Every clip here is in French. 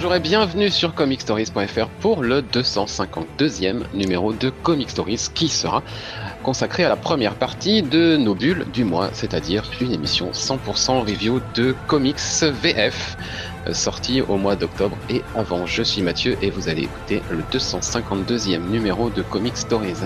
bonjour et bienvenue sur comicstories.fr pour le 252e numéro de Comic Stories qui sera consacré à la première partie de nos bulles du mois, c'est-à-dire une émission 100% review de comics VF euh, sortie au mois d'octobre et avant. Je suis Mathieu et vous allez écouter le 252e numéro de Comic Stories.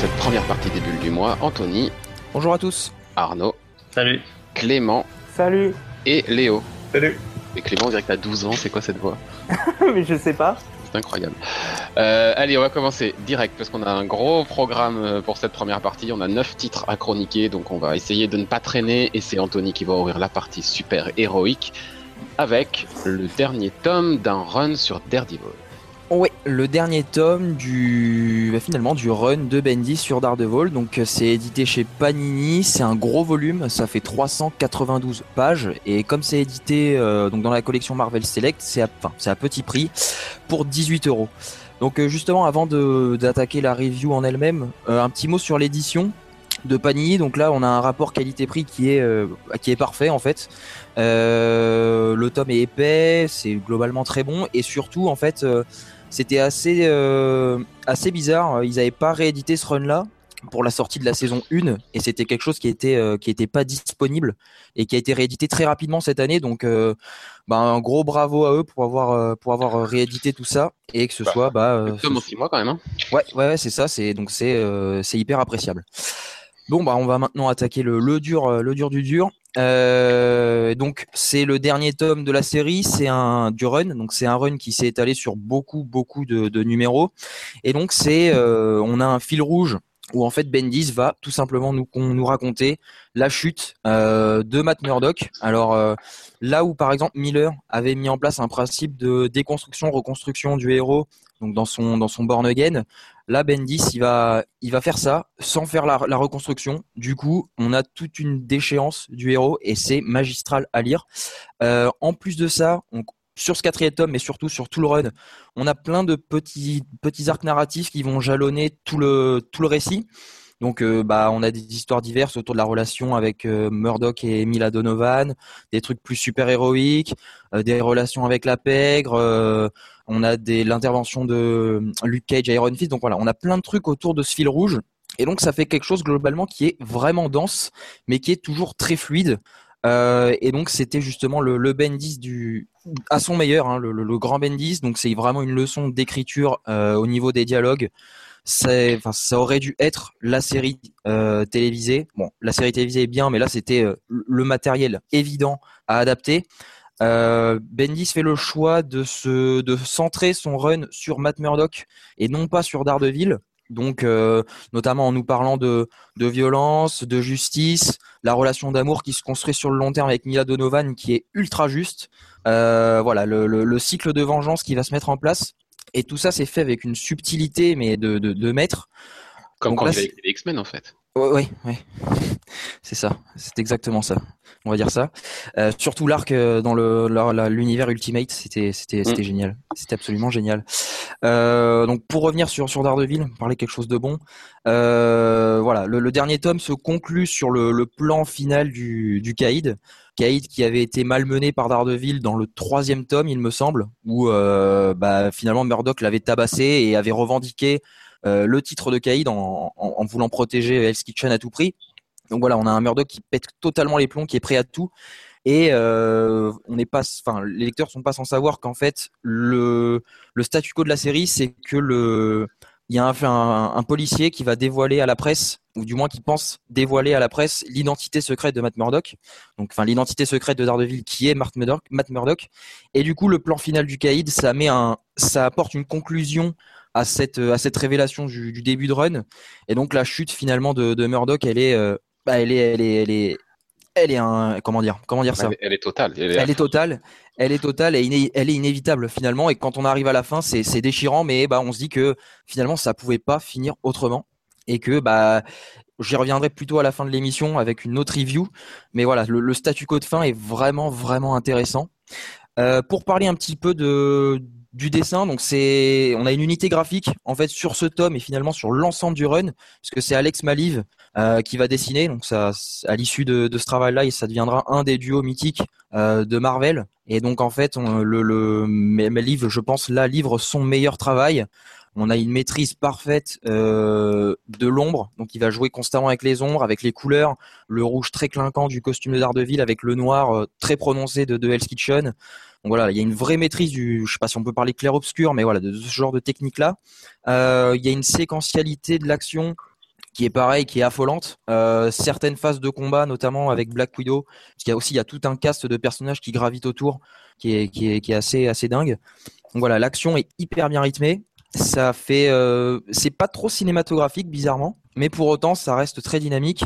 Cette première partie des bulles du mois, Anthony, Bonjour à tous. Arnaud, Salut. Clément Salut et Léo. Salut. Et Clément, on dirait que t'as 12 ans, c'est quoi cette voix? Mais je sais pas. C'est incroyable. Euh, allez, on va commencer direct parce qu'on a un gros programme euh, pour cette première partie. On a 9 titres à chroniquer, donc on va essayer de ne pas traîner. Et c'est Anthony qui va ouvrir la partie super héroïque avec le dernier tome d'un run sur Daredevil. Oui, le dernier tome du bah, finalement du run de Bendy sur Daredevil. Donc euh, c'est édité chez Panini, c'est un gros volume, ça fait 392 pages et comme c'est édité euh, donc dans la collection Marvel Select, c'est à, enfin, à petit prix pour 18 euros. Donc euh, justement avant d'attaquer la review en elle-même, un petit mot sur l'édition de Panini. Donc là, on a un rapport qualité-prix qui est qui est parfait en fait. Euh, le tome est épais, c'est globalement très bon et surtout en fait c'était assez euh, assez bizarre. Ils n'avaient pas réédité ce run-là pour la sortie de la saison 1 et c'était quelque chose qui était euh, qui était pas disponible et qui a été réédité très rapidement cette année. Donc euh, bah, un gros bravo à eux pour avoir euh, pour avoir réédité tout ça et que ce Bah, soit bah euh, Le tome en 6 mois quand même. Hein. Ouais, ouais, ouais, c'est ça. C'est donc c'est euh, c'est hyper appréciable. Bon bah on va maintenant attaquer le, le dur le dur du dur. Euh, donc c'est le dernier tome de la série. C'est un du run. Donc c'est un run qui s'est étalé sur beaucoup beaucoup de, numéros. Et donc c'est euh, on a un fil rouge où en fait Bendis va tout simplement nous nous raconter la chute euh, de Matt Murdock. Alors là où par exemple Miller avait mis en place un principe de déconstruction reconstruction du héros donc dans son dans son Born Again. Là, Bendis, il va il va faire ça sans faire la, reconstruction. Du coup, on a toute une déchéance du héros et c'est magistral à lire. Euh, en plus de ça, sur ce quatrième tome, mais surtout sur tout le run, on a plein de petits petits arcs narratifs qui vont jalonner tout le tout le récit. Donc, euh, bah, on a des histoires diverses autour de la relation avec euh, Murdoch et Mila Donovan, des trucs plus super héroïques, des relations avec la pègre. Euh, on a des l'intervention de Luke Cage, Iron Fist. Donc voilà, on a plein de trucs autour de ce fil rouge. Et donc ça fait quelque chose globalement qui est vraiment dense, mais qui est toujours très fluide. Euh, et donc c'était justement le, Bendis du à son meilleur, hein, le, grand Bendis. Donc c'est vraiment une leçon d'écriture euh, au niveau des dialogues. Ça aurait dû être la série euh, télévisée. Bon, la série télévisée est bien, mais là c'était euh, le matériel évident à adapter. Euh, Bendis fait le choix de se de centrer son run sur Matt Murdock et non pas sur Daredevil. Donc, euh, notamment en nous parlant de, de violence, de justice, la relation d'amour qui se construit sur le long terme avec Mila Donovan qui est ultra juste. Euh, voilà, le, le, le cycle de vengeance qui va se mettre en place. Et tout ça, c'est fait avec une subtilité, mais de, de, de maître. Comme Donc quand là, il écrit les X-Men en fait. Ouais, ouais. C'est ça. C'est exactement ça. On va dire ça. Euh, surtout l'arc euh, dans le l'univers Ultimate, c'était c'était c'était génial. C'était absolument génial. Euh, donc pour revenir sur sur Daredevil, parler quelque chose de bon. Euh, voilà, le, le dernier tome se conclut sur le, le plan final du du Caïd. Caïd qui avait été malmené par Daredevil dans le troisième tome, il me semble, où bah, finalement Murdoch l'avait tabassé et avait revendiqué le titre de Caïd en, voulant protéger Hell's Kitchen à tout prix. Donc voilà, on a un Murdoch qui pète totalement les plombs, qui est prêt à tout. Et euh, on n'est pas, enfin, les lecteurs sont pas sans savoir qu'en fait le statu quo de la série, c'est que le il y a un, un, un, policier qui va dévoiler à la presse, ou du moins qui pense dévoiler à la presse l'identité secrète de Matt Murdock, donc enfin l'identité secrète de Daredevil qui est Matt Murdock, Matt Murdock. Et du coup, le plan final du caïd, ça met un, ça apporte une conclusion à cette à cette révélation du, du début de run. Et donc la chute finalement de, de Murdock, elle est, euh, bah, elle est, elle est, elle est elle est un comment dire comment dire ça elle, est totale elle est, totale elle est totale et elle est inévitable finalement. Et quand on arrive à la fin c'est déchirant mais bah on se dit que finalement ça pouvait pas finir autrement et que bah j'y reviendrai plutôt à la fin de l'émission avec une autre review. Mais voilà le, statu quo de fin est vraiment vraiment intéressant. Euh, pour parler un petit peu de du dessin. Donc c'est, on a une unité graphique en fait sur ce tome et finalement sur l'ensemble du run, puisque c'est Alex Maliv euh, qui va dessiner. Donc ça, à l'issue de, ce travail-là, ça deviendra un des duos mythiques euh, de Marvel. Et donc en fait, le, le je pense, là livre son meilleur travail. On a une maîtrise parfaite euh, de l'ombre, donc il va jouer constamment avec les ombres, avec les couleurs, le rouge très clinquant du costume de Daredevil, avec le noir très prononcé de, de Hell's Kitchen. Donc voilà, il y a une vraie maîtrise du, je sais pas si on peut parler clair-obscur, mais voilà, de ce genre de technique-là. Euh, il y a une séquentialité de l'action qui est pareil, qui est affolante. Euh, certaines phases de combat, notamment avec Black Widow, parce qu'il y a aussi il y a tout un cast de personnages qui gravitent autour, qui est assez, assez dingue. Donc voilà, l'action est hyper bien rythmée. Ça fait, euh, c'est pas trop cinématographique bizarrement, mais pour autant ça reste très dynamique.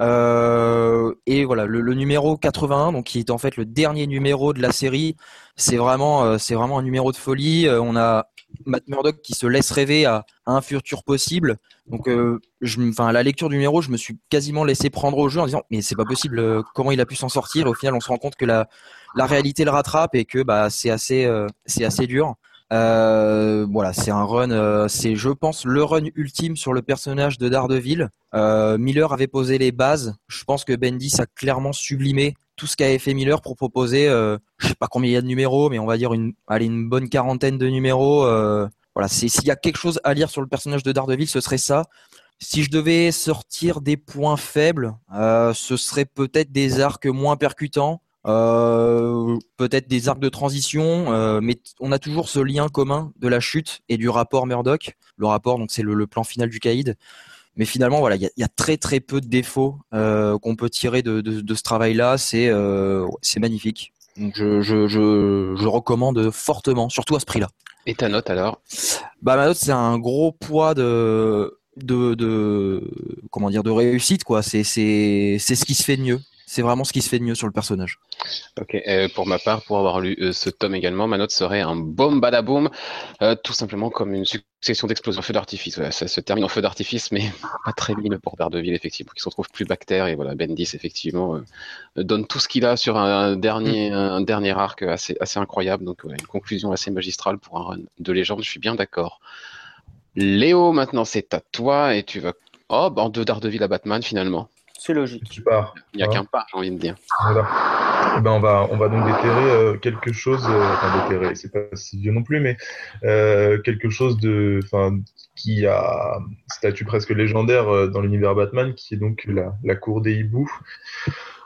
Euh, et voilà, le, numéro 81, donc qui est en fait le dernier numéro de la série, c'est vraiment, euh, c'est vraiment un numéro de folie. Euh, on a Matt Murdock qui se laisse rêver à, un futur possible. Donc, je, enfin, la lecture du numéro, je me suis quasiment laissé prendre au jeu en disant mais c'est pas possible, comment il a pu s'en sortir? Au final, on se rend compte que la, la réalité le rattrape et que bah c'est assez, c'est assez dur. Euh, voilà, c'est un run, euh, c'est je pense le run ultime sur le personnage de Daredevil. Euh, Miller avait posé les bases. Je pense que Bendis a clairement sublimé tout ce qu'avait fait Miller pour proposer, je sais pas combien il y a de numéros, mais on va dire une, allez, une bonne quarantaine de numéros. Voilà, s'il y a quelque chose à lire sur le personnage de Daredevil, ce serait ça. Si je devais sortir des points faibles, ce serait peut-être des arcs moins percutants. Euh, peut-être des arcs de transition, euh, mais on a toujours ce lien commun de la chute et du rapport Murdoch. Le rapport, donc c'est le, plan final du caïd. Mais finalement, voilà, il y, a, très très peu de défauts euh, qu'on peut tirer de, ce travail-là. C'est c'est magnifique. Donc je, je, je, recommande fortement, surtout à ce prix-là. Et ta note alors? Bah ma note c'est un gros poids de de, de comment dire de réussite quoi. C'est c'est c'est ce qui se fait de mieux c'est vraiment ce qui se fait de mieux sur le personnage. Ok, euh, pour ma part, pour avoir lu euh, ce tome également, ma note serait un boom badaboom, euh, tout simplement comme une succession d'explosions feu d'artifice. ça se termine en feu d'artifice, mais pas très mine pour Daredevil, effectivement, qui se retrouve plus bactère. Et voilà, Bendis, effectivement, donne tout ce qu'il a sur un, dernier, mm. un dernier arc assez, assez incroyable. Donc, une conclusion assez magistrale pour un run de légende, je suis bien d'accord. Léo, maintenant, c'est à toi et tu vas. Oh, en de Daredevil à Batman, finalement. C'est logique. Il n'y a qu'un pas, j'ai envie de dire. Eh ben on, va, on va donc déterrer euh, quelque chose, euh, enfin déterrer, c'est pas si vieux non plus, mais euh, quelque chose de, enfin, qui a statut presque légendaire dans l'univers Batman, qui est donc la, la cour des hiboux.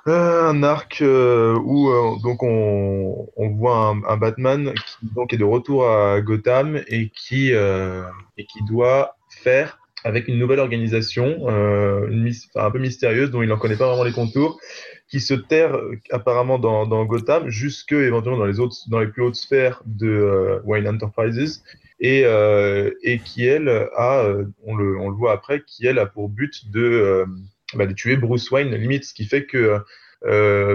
un arc où donc on, on voit un, un, Batman qui donc est de retour à Gotham et qui et qui doit faire avec une nouvelle organisation, euh, un peu mystérieuse, dont il n'en connaît pas vraiment les contours, qui se terre euh, apparemment dans, dans, Gotham, jusque éventuellement dans les autres, dans les plus hautes sphères de euh, Wayne Enterprises, et, euh, et qui elle a, euh, on le, on le voit après, qui elle a pour but de, bah, de tuer Bruce Wayne, limite, ce qui fait que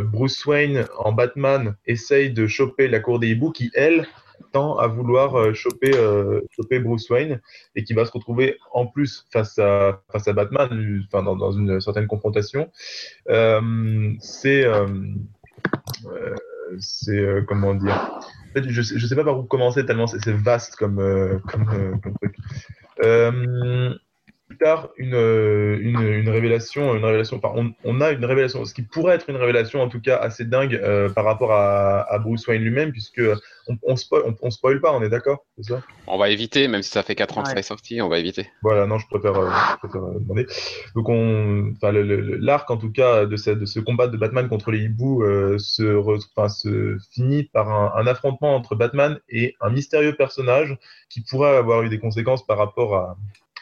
Bruce Wayne en Batman essaye de choper la cour des hiboux, qui elle tend à vouloir euh, choper, euh, choper Bruce Wayne et qui va se retrouver en plus face à, face à Batman, enfin, dans, dans une certaine confrontation. Euh, c'est c'est comment dire? Je sais, je sais pas par où commencer tellement c'est vaste comme, comme truc tard une, euh, une, une, révélation, une révélation. Enfin, on, a une révélation, ce qui pourrait être une révélation en tout cas assez dingue euh, par rapport à, à, Bruce Wayne lui-même, puisque on, on, spoil, on, spoil pas, on est d'accord, c'est ça? On va éviter, même si ça fait 4 ans que ça est sorti, on va éviter. Voilà, non, je préfère, euh, je préfère demander. Donc, l'arc en tout cas de ce, de ce combat de Batman contre les hiboux se, finit par un, un affrontement entre Batman et un mystérieux personnage qui pourrait avoir eu des conséquences par rapport à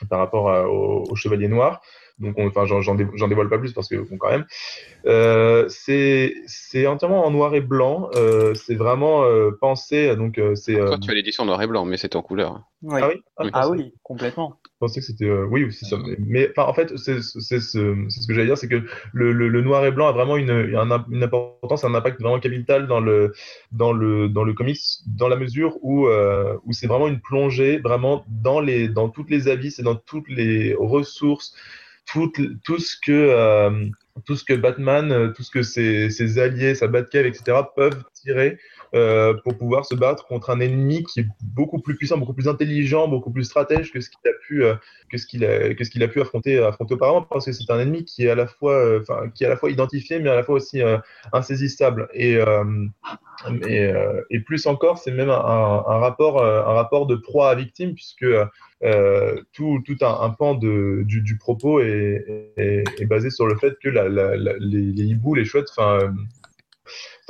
par rapport au, Chevalier Noir. Donc, enfin, j'en dévoile pas plus parce que, bon, quand même. Euh, c'est entièrement en noir et blanc. Euh, c'est vraiment euh, pensé. Donc, c'est. Toi, tu as l'édition noir et blanc, mais c'est en couleur. Ah oui, ah, oui complètement. Pensais que c'était euh, oui c'est ça. Mais enfin, en fait c'est ce, que j'allais dire c'est que le, le, le, noir et blanc a vraiment une, une, une, importance un impact vraiment capital dans le dans le dans le comics dans la mesure où euh, où c'est vraiment une plongée vraiment dans les dans toutes les avis et dans toutes les ressources tout, tout ce que euh, tout ce que Batman tout ce que ses, ses alliés sa Batcave etc peuvent euh, pour pouvoir se battre contre un ennemi qui est beaucoup plus puissant, beaucoup plus intelligent, beaucoup plus stratège que ce qu'il a pu, euh, que ce qu'il a, que ce qu'il a pu affronter, affronter auparavant, parce que c'est un ennemi qui est à la fois, euh, qui est à la fois identifié, mais à la fois aussi insaisissable. Et, et, plus encore, c'est même un, rapport, un rapport de proie à victime, puisque tout, tout un, pan de, du, propos est, basé sur le fait que les hiboux, les chouettes, enfin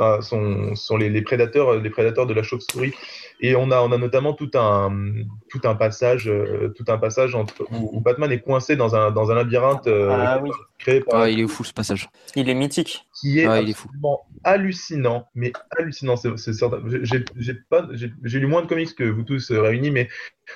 enfin, sont, sont les, les, prédateurs, les prédateurs de la chauve-souris. Et on a, on a notamment tout un, tout un passage, euh, tout un passage entre, où, où, Batman est coincé dans un, dans un labyrinthe euh, ah, oui. créé par. Ah, il est fou ce passage. Il est mythique. Qui est ah, absolument est hallucinant, mais hallucinant. C'est certain. J'ai pas, j'ai lu moins de comics que vous tous réunis, mais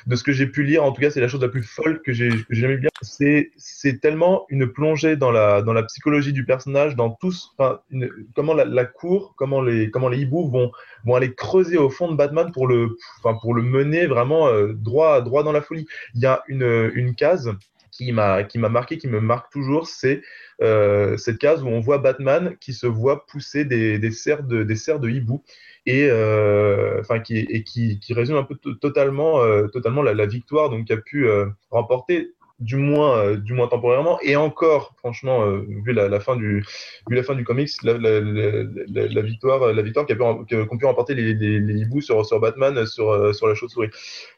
de ce que j'ai pu lire, en tout cas, c'est la chose la plus folle que j'ai jamais bien. C'est c'est tellement une plongée dans la dans la psychologie du personnage, dans tous, enfin, une, comment la, la, cour, comment les comment les hiboux vont vont aller creuser au fond de Batman pour le enfin pour le mener vraiment euh, droit droit dans la folie. Il y a une une case qui m'a marqué, qui me marque toujours, c'est euh, cette case où on voit Batman qui se voit pousser des, des cerfs de des cerfs de hibou et euh, qui et qui, qui résume un peu totalement totalement la, la, victoire donc a pu remporter du moins euh, du moins temporairement. Et encore franchement euh, vu la, la, fin du vu la fin du comics la, la, la victoire la victoire qu'ont pu, qu pu remporter les, les, les hiboux sur sur Batman sur sur la chauve-souris.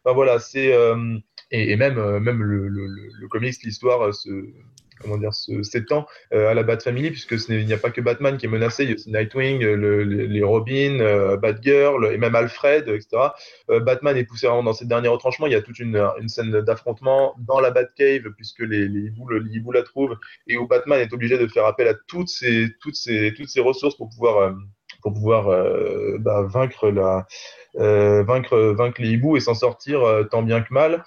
Enfin voilà c'est et, et, même même le, le, le comics l'histoire se comment dire, s'étend euh, à la Bat Family, puisque il n'y a pas que Batman qui est menacé, il y a aussi Nightwing, le, les Robin, euh, Batgirl et même Alfred, etc. Euh, Batman est poussé vraiment dans ces derniers retranchements. Il y a toute une, une scène d'affrontement dans la Batcave, puisque les, les, hiboux, les hiboux la trouvent, et où Batman est obligé de faire appel à toutes ces, toutes ces, toutes ces ressources pour pouvoir, euh, pour pouvoir euh, bah, vaincre, la, vaincre, vaincre les hiboux et s'en sortir tant bien que mal.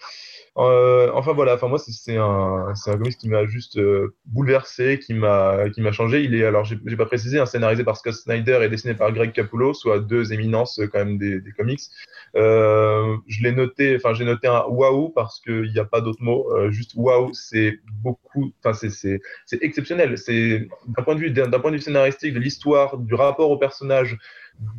Euh, enfin voilà, enfin moi c'est un un comics qui m'a juste euh, bouleversé, qui m'a qui m'a changé. Il est alors j'ai pas précisé, un scénarisé par Scott Snyder et dessiné par Greg Capullo, soit deux éminences euh, quand même des, des comics. Euh, je l'ai noté, enfin j'ai noté un waouh parce qu'il n'y a pas d'autre mot. Euh, juste waouh, c'est beaucoup, enfin c'est exceptionnel. C'est d'un point de vue d'un point de vue scénaristique, de l'histoire, du rapport au personnage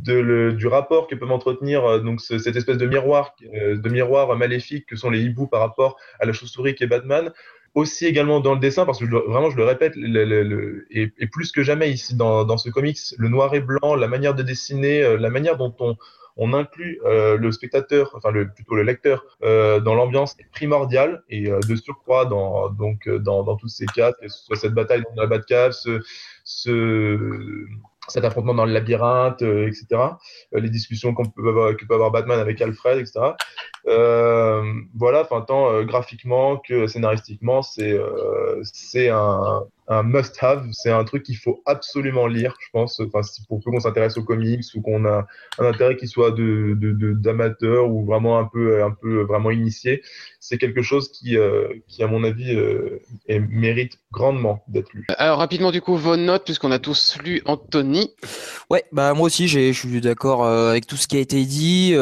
du rapport que peuvent entretenir euh, donc ce, cette espèce de miroir, euh, de miroir maléfique que sont les hiboux par rapport à la chauve-souris qui est Batman. Aussi également dans le dessin, parce que vraiment je le répète, et, plus que jamais ici dans, dans ce comics, le noir et blanc, la manière de dessiner, euh, la manière dont on, on inclut le spectateur, enfin le, plutôt le lecteur, dans l'ambiance primordiale et de surcroît dans donc dans, dans tous ces cas, que ce soit cette bataille dans la Batcave, ce cet affrontement dans le labyrinthe, euh, etc. Euh, les discussions qu'on peut avoir, que peut avoir Batman avec Alfred, etc. Euh, voilà, enfin tant graphiquement que scénaristiquement, c'est c'est un, un must-have. C'est un truc qu'il faut absolument lire, je pense. Enfin, pour peu qu'on s'intéresse aux comics ou qu'on a un intérêt qui soit de, d'amateur ou vraiment un peu, un peu vraiment initié, c'est quelque chose qui, euh, qui à mon avis, euh, mérite grandement d'être lu. Alors rapidement du coup vos notes puisqu'on a tous lu Anthony. Ouais, bah moi aussi je suis d'accord euh, avec tout ce qui a été dit.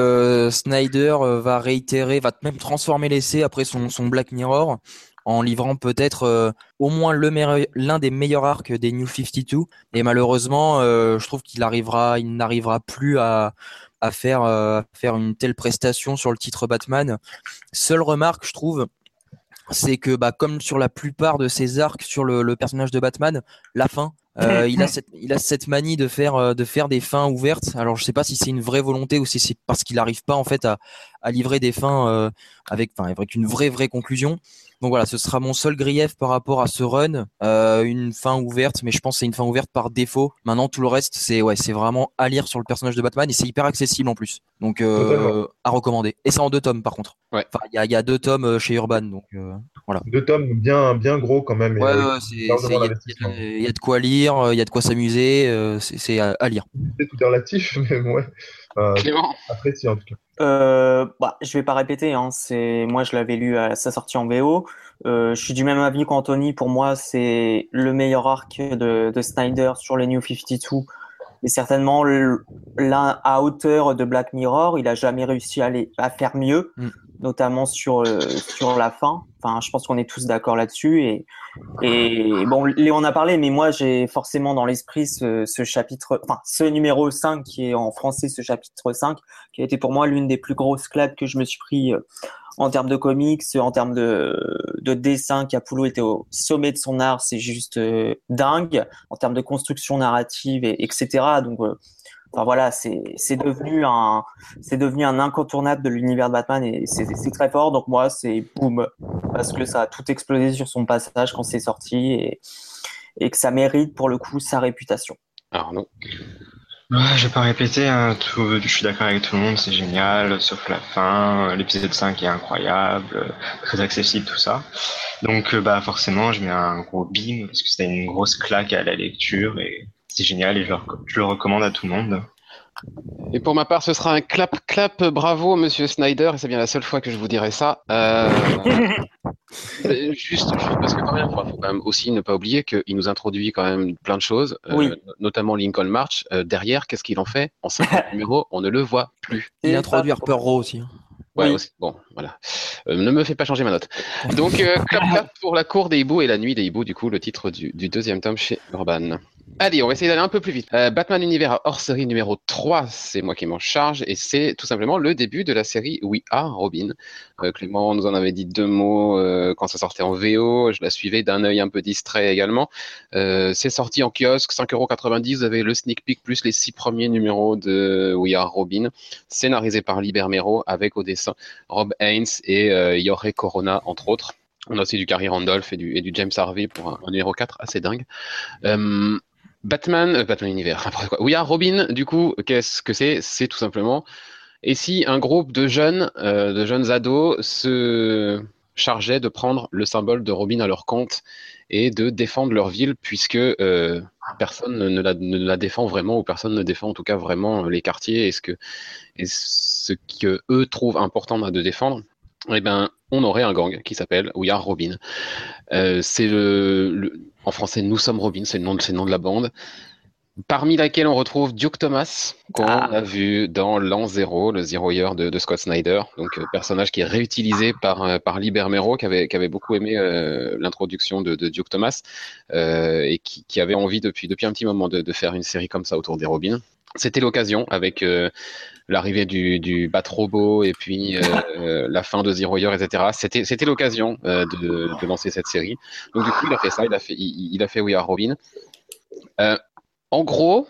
Snyder va réitérer, va même transformer l'essai après son, son Black Mirror en livrant peut-être euh, au moins l'un des meilleurs arcs des New 52. Et malheureusement, euh, je trouve qu'il arrivera, il n'arrivera plus à, à faire, euh, faire une telle prestation sur le titre Batman. Seule remarque, je trouve, c'est que bah, comme sur la plupart de ces arcs sur le, le personnage de Batman, la fin, euh, il, a cette, il a cette manie de faire, de faire des fins ouvertes. Alors je sais pas si c'est une vraie volonté ou si c'est parce qu'il n'arrive pas en fait à, à livrer des fins euh, avec, enfin, avec une vraie vraie conclusion. Donc voilà, ce sera mon seul grief par rapport à ce run, euh, une fin ouverte, mais je pense que c'est une fin ouverte par défaut. Maintenant, tout le reste, c'est ouais, c'est vraiment à lire sur le personnage de Batman et c'est hyper accessible en plus. Donc euh, à recommander. Et c'est en deux tomes par contre. Ouais. Enfin, il y a, y a, deux tomes chez Urban, donc euh, voilà. Deux tomes bien bien gros quand même. Ouais, ouais il y, y, a de quoi lire. lire, il y a de quoi s'amuser, c'est à, lire. C'est tout relatif, mais ouais. Clément Apprécié en tout cas. Euh, bah, je vais pas répéter. Hein, c'est moi, je l'avais lu à sa sortie en VO. Euh, je suis du même avis qu'Anthony. Pour moi, c'est le meilleur arc de, de Snyder sur les New 52 et certainement l'un à hauteur de Black Mirror. Il a jamais réussi à, aller, à faire mieux. Mm notamment sur euh, sur la fin. Enfin, je pense qu'on est tous d'accord là-dessus. Et, et bon, Léon a parlé, mais moi j'ai forcément dans l'esprit ce, ce, chapitre, enfin ce numéro 5 qui est en français, ce chapitre 5, qui a été pour moi l'une des plus grosses claques que je me suis pris euh, en termes de comics, en termes de, de dessin. Capullo était au sommet de son art, c'est juste euh, dingue. En termes de construction narrative, et, etc. Donc Enfin voilà, c'est devenu un c'est devenu un incontournable de l'univers de Batman et c'est très fort. Donc moi c'est boum parce que ça a tout explosé sur son passage quand c'est sorti et, et que ça mérite pour le coup sa réputation. Arnaud. Ouais, je vais pas répéter, hein, tout, je suis d'accord avec tout le monde, c'est génial, sauf la fin, l'épisode 5 est incroyable, très accessible, tout ça. Donc bah forcément, je mets un gros bim, parce que c'était une grosse claque à la lecture, et c'est génial et je le, recommande à tout le monde. Et pour ma part, ce sera un clap clap bravo Monsieur Snyder et c'est bien la seule fois que je vous dirai ça. Euh, juste, parce que quand même, il faut quand même aussi ne pas oublier qu'il nous introduit quand même plein de choses, euh, notamment Lincoln March. Euh, derrière, qu'est-ce qu'il en fait? En 50 numéros, on ne le voit plus. Il introduit Harper Row aussi. Hein. Ouais, aussi. Bon, voilà. ne me fais pas changer ma note. Donc, clap clap pour la cour des hiboux et la nuit des hiboux, du coup, le titre du, du deuxième tome chez Urban. Allez, on va essayer d'aller un peu plus vite. Euh, Batman Univers hors série numéro 3, c'est moi qui m'en charge, et c'est tout simplement le début de la série We Are Robin. Euh, Clément nous en avait dit deux mots euh, quand ça sortait en VO, je la suivais d'un œil un peu distrait également. c'est sorti en kiosque, 5,90€, vous avez le sneak peek plus les six premiers numéros de We Are Robin, scénarisé par Liber Mero, avec au dessin Rob Haynes et Jorge Corona, entre autres. On a aussi du Carrie Randolph et du James Harvey pour un, numéro 4 assez dingue. Batman, euh, Batman Univers, quoi. Oui, Robin, du coup, qu'est-ce que c'est? C'est tout simplement. Et si un groupe de jeunes, euh, de jeunes ados, se chargeait de prendre le symbole de Robin à leur compte et de défendre leur ville, puisque euh, personne ne la, défend vraiment, ou personne ne défend en tout cas vraiment les quartiers et ce que, ce que eux trouvent important de défendre eh ben, on aurait un gang qui s'appelle We Robin. C'est le, en français, Nous sommes Robin, c'est le nom, le nom de la bande parmi laquelle on retrouve Duke Thomas, qu'on ah. a vu dans l'an 0, le Zero Year de, de Scott Snyder, donc euh, personnage qui est réutilisé par, euh, par Liber Mero, qui avait, qui avait beaucoup aimé euh, l'introduction de, de, Duke Thomas, euh, et qui, qui, avait envie depuis, depuis un petit moment de, de, faire une série comme ça autour des Robins. C'était l'occasion avec l'arrivée du, du Bat Robot et puis la fin de Zero Year, etc. C'était, c'était l'occasion de, lancer cette série. Donc du coup, il a fait ça, il a fait, il, a fait We Are Robin. Euh, en gros,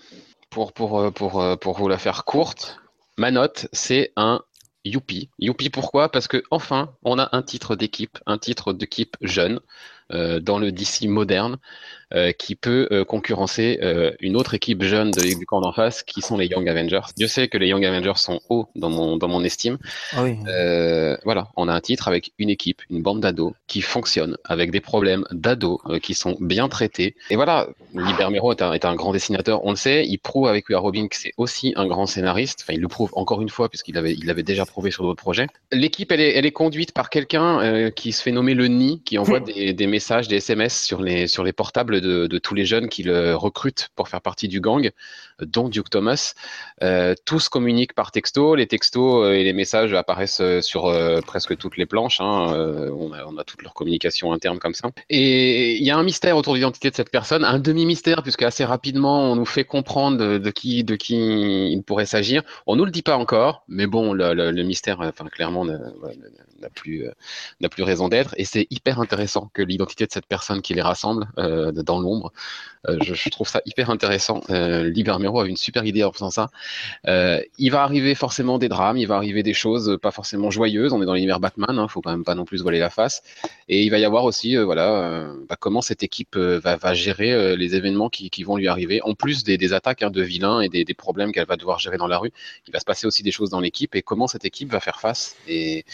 pour, pour, euh, pour, euh, pour vous la faire courte, ma note, c'est un youpi. Youpi pourquoi? Parce que enfin, on a un titre d'équipe, un titre d'équipe jeune euh, dans le DC moderne euh, qui peut euh, concurrencer euh, une autre équipe jeune de du camp d'en face qui sont les Young Avengers. Je sais que les Young Avengers sont hauts dans mon, dans mon estime. Ah oui. voilà, on a un titre avec une équipe, une bande d'ados qui fonctionne avec des problèmes d'ados qui sont bien traités. Et voilà, Liber Mero est un, est un, grand dessinateur, on le sait. Il prouve avec We Robin que c'est aussi un grand scénariste. Enfin, il le prouve encore une fois puisqu'il avait, il l'avait déjà prouvé sur d'autres projets. L'équipe, elle est, elle est conduite par quelqu'un qui se fait nommer le Nid, qui envoie des, des messages, des SMS sur les, sur les portables de, tous les jeunes qui le recrutent pour faire partie du gang, dont Duke Thomas. Euh, tous communiquent par texto. Les textos euh, et les messages apparaissent euh, sur presque toutes les planches. Hein. On a, on, a, toute leur communication interne comme ça. Et il y a un mystère autour de l'identité de cette personne, un demi-mystère, puisque assez rapidement, on nous fait comprendre de, qui, il pourrait s'agir. On nous le dit pas encore, mais bon, le, mystère, enfin, clairement, n'a plus raison d'être. Et c'est hyper intéressant que l'identité de cette personne qui les rassemble dans l'ombre euh, je, trouve ça hyper intéressant. Euh, Libermero a une super idée en faisant ça. Euh, il va arriver forcément des drames, il va arriver des choses pas forcément joyeuses. On est dans l'univers Batman, hein, faut quand même pas non plus voiler la face. Et il va y avoir aussi, voilà, bah, comment cette équipe va, gérer les événements qui, vont lui arriver, en plus des, attaques hein, de vilains et des, des problèmes qu'elle va devoir gérer dans la rue. Il va se passer aussi des choses dans l'équipe et comment cette équipe va faire face. Et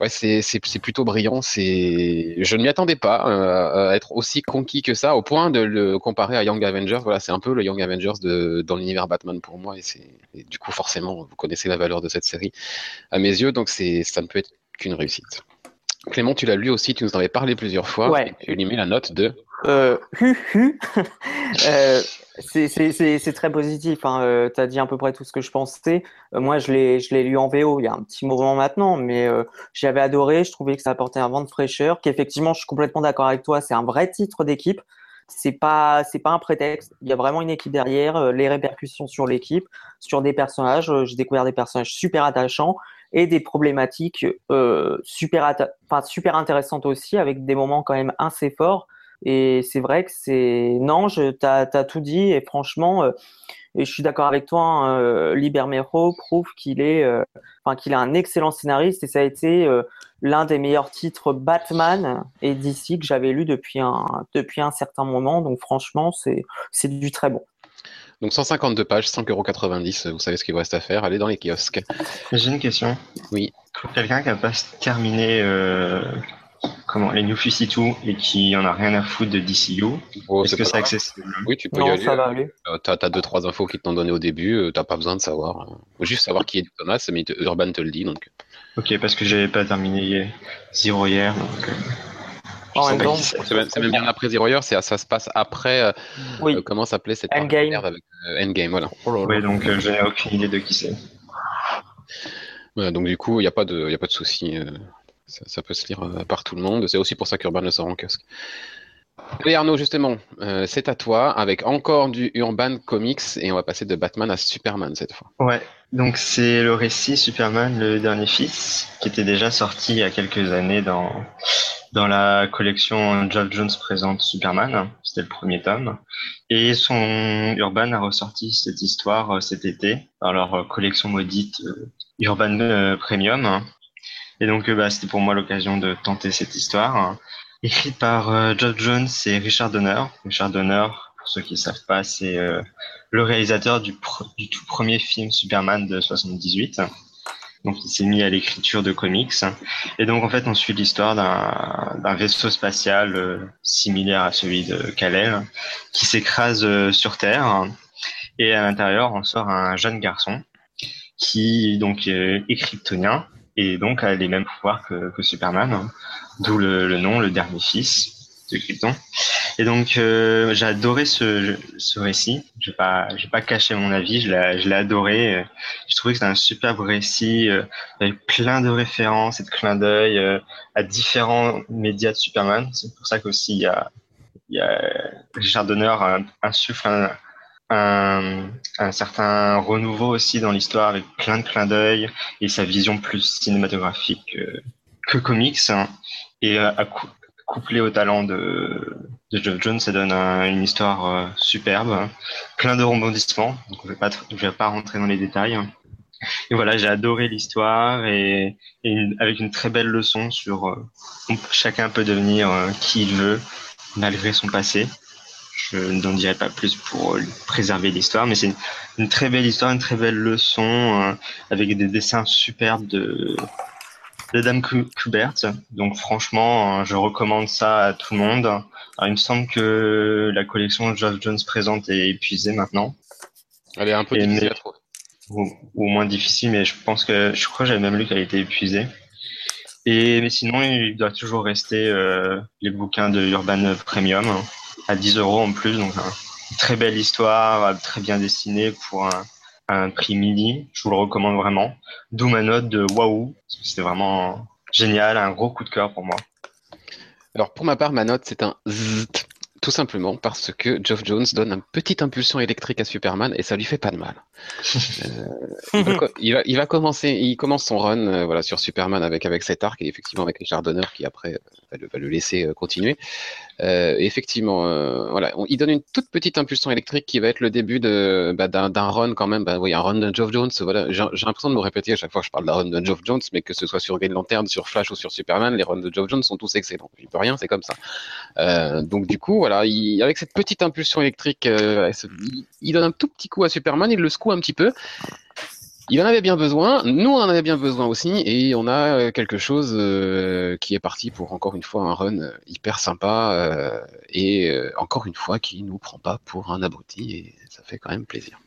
Ouais, c'est, c'est, c'est plutôt brillant. C'est, je ne m'y attendais pas euh, à être aussi conquis que ça, au point de le comparer à Young Avengers. Voilà, c'est un peu le Young Avengers de, dans l'univers Batman pour moi, et c'est, et du coup, forcément, vous connaissez la valeur de cette série à mes yeux, donc c'est, ça ne peut être qu'une réussite. Clément, tu l'as lu aussi, tu nous en avais parlé plusieurs fois. Ouais. et tu lui mets la note de. Euh. Euh, c'est- très positif. Hein. Euh, tu as dit à peu près tout ce que je pensais. Euh, moi, je l'ai lu en VO il y a un petit moment maintenant, mais euh, j'avais adoré. Je trouvais que ça apportait un vent de fraîcheur. Qu'effectivement, je suis complètement d'accord avec toi. C'est un vrai titre d'équipe. C'est pas pas un prétexte. Il y a vraiment une équipe derrière. euh, les répercussions sur l'équipe, sur des personnages. J'ai découvert des personnages super attachants et des problématiques super super intéressantes aussi, avec des moments quand même assez forts. Et c'est vrai que c'est non, je t'as t'as tout dit et franchement, euh, et je suis d'accord avec toi. Hein, euh, Libermero prouve qu'il est, euh, enfin qu'il est un excellent scénariste et ça a été euh, l'un des meilleurs titres Batman et DC que j'avais lu depuis un depuis un certain moment. Donc franchement, c'est c'est du très bon. Donc 152 pages, 5,90€, vous savez ce qu'il vous reste à faire, allez dans les kiosques. J'ai une question. Oui. Pour quelqu'un qui n'a pas terminé euh, comment, les New 52 et qui en a rien à foutre de DCU, Oh, est-ce que c'est accessible? Oui, tu peux y Non, aller. ça va aller. Euh, T'as t'as deux trois infos qui t'ont donné au début, euh, t'as pas besoin de savoir. hein. Faut juste savoir qui est Thomas, mais te- Urban te le dit donc. Ok, parce que j'avais pas terminé Zero hier. Donc, euh, En même temps, c'est. Même, bien après Zero Year, c'est ça se passe après. euh, oui. euh, comment s'appelait cette Endgame. avec euh, Endgame, voilà. Ouais, donc euh, je n'ai aucune idée de qui c'est. Voilà, donc du coup, il n'y a pas de, y a pas de souci. Ça, peut se lire euh, par tout le monde. C'est aussi pour ça qu'Urban le sort en kiosque. Allez Arnaud, justement, euh, c'est à toi avec encore du Urban Comics et on va passer de Batman à Superman cette fois. Ouais, donc c'est le récit Superman, le dernier fils, qui était déjà sorti il y a quelques années dans, dans la collection Geoff Jones présente Superman. C'était le premier tome. Et son Urban a ressorti cette histoire euh, cet été dans leur collection maudite Urban Premium. Et donc, euh, bah, c'était pour moi l'occasion de tenter cette histoire. Écrite par euh, Geoff Jones et Richard Donner. Richard Donner, pour ceux qui ne savent pas, c'est euh, le réalisateur du, tout premier film Superman de 78. Donc il s'est mis à l'écriture de comics. Et donc en fait on suit l'histoire d'un vaisseau spatial euh, similaire à celui de Kal-El qui s'écrase sur Terre. Et à l'intérieur on sort un jeune garçon qui donc est kryptonien et donc a les mêmes pouvoirs que, Superman. D'où le, nom, le dernier fils de Krypton. Et donc euh, j'ai adoré ce, récit. Je vais pas, pas cacher mon avis. Je l'ai, adoré. Je trouvais que c'était un superbe récit euh, avec plein de références et de clins d'œil euh, à différents médias de Superman. C'est pour ça qu'aussi il y a, y a Richard Donner insuffle un, un, un certain renouveau aussi dans l'histoire avec plein de clins d'œil et sa vision plus cinématographique euh, que comics. hein. Et euh, à cou- couplé au talent de, de Geoff Jones, ça donne un- une histoire euh, superbe, hein. plein de rebondissements. Donc, je vais tr- je vais pas rentrer dans les détails. Et voilà, j'ai adoré l'histoire et, une- avec une très belle leçon sur euh, chacun peut devenir euh, qui il veut malgré son passé. Je n'en dirai pas plus pour euh, préserver l'histoire, mais c'est une, une très belle histoire, une très belle leçon euh, avec des dessins superbes de de Dame Ku- Kubert. Donc franchement, euh, je recommande ça à tout le monde. Alors, il me semble que la collection Geoff Jones présente est épuisée maintenant, Elle est un peu Et difficile mais- à trouver. ou, moins difficile, mais je pense que je crois que j'avais même lu qu'elle était épuisée. Et mais sinon, il doit toujours rester euh, les bouquins de Urban Premium à 10 euros en plus, donc un- une très belle histoire, euh, très bien dessinée pour un, un prix midi. Je vous le recommande vraiment. D'où ma note de waouh, c'était vraiment génial, un gros coup de cœur pour moi. Alors pour ma part, ma note c'est un zzt, tout simplement parce que Geoff Jones donne une petite impulsion électrique à Superman et ça lui fait pas de mal. Euh, il, va, co- il va- il va commencer, il commence son run euh, voilà sur Superman avec avec cet arc et effectivement avec Richard Donner qui après va le, va le laisser euh, continuer. Euh, effectivement, euh, voilà, il donne une toute petite impulsion électrique qui va être le début de bah, d'un d'un run quand même, bah oui, un run de Geoff Jones. Voilà, j'ai j'ai l'impression de me répéter à chaque fois que je parle d'un run de Geoff Jones, mais que ce soit sur Green Lantern, sur Flash ou sur Superman, les runs de Geoff Jones sont tous excellents. Il peut rien, c'est comme ça. Euh, donc du coup, voilà, il- avec cette petite impulsion électrique, euh, il, il donne un tout petit coup à Superman, il le secoue un petit peu. Il en avait bien besoin, nous on en avait bien besoin aussi, et on a euh, quelque chose euh, qui est parti pour encore une fois un run euh, hyper sympa, et encore une fois qui nous prend pas pour un abruti, et ça fait quand même plaisir.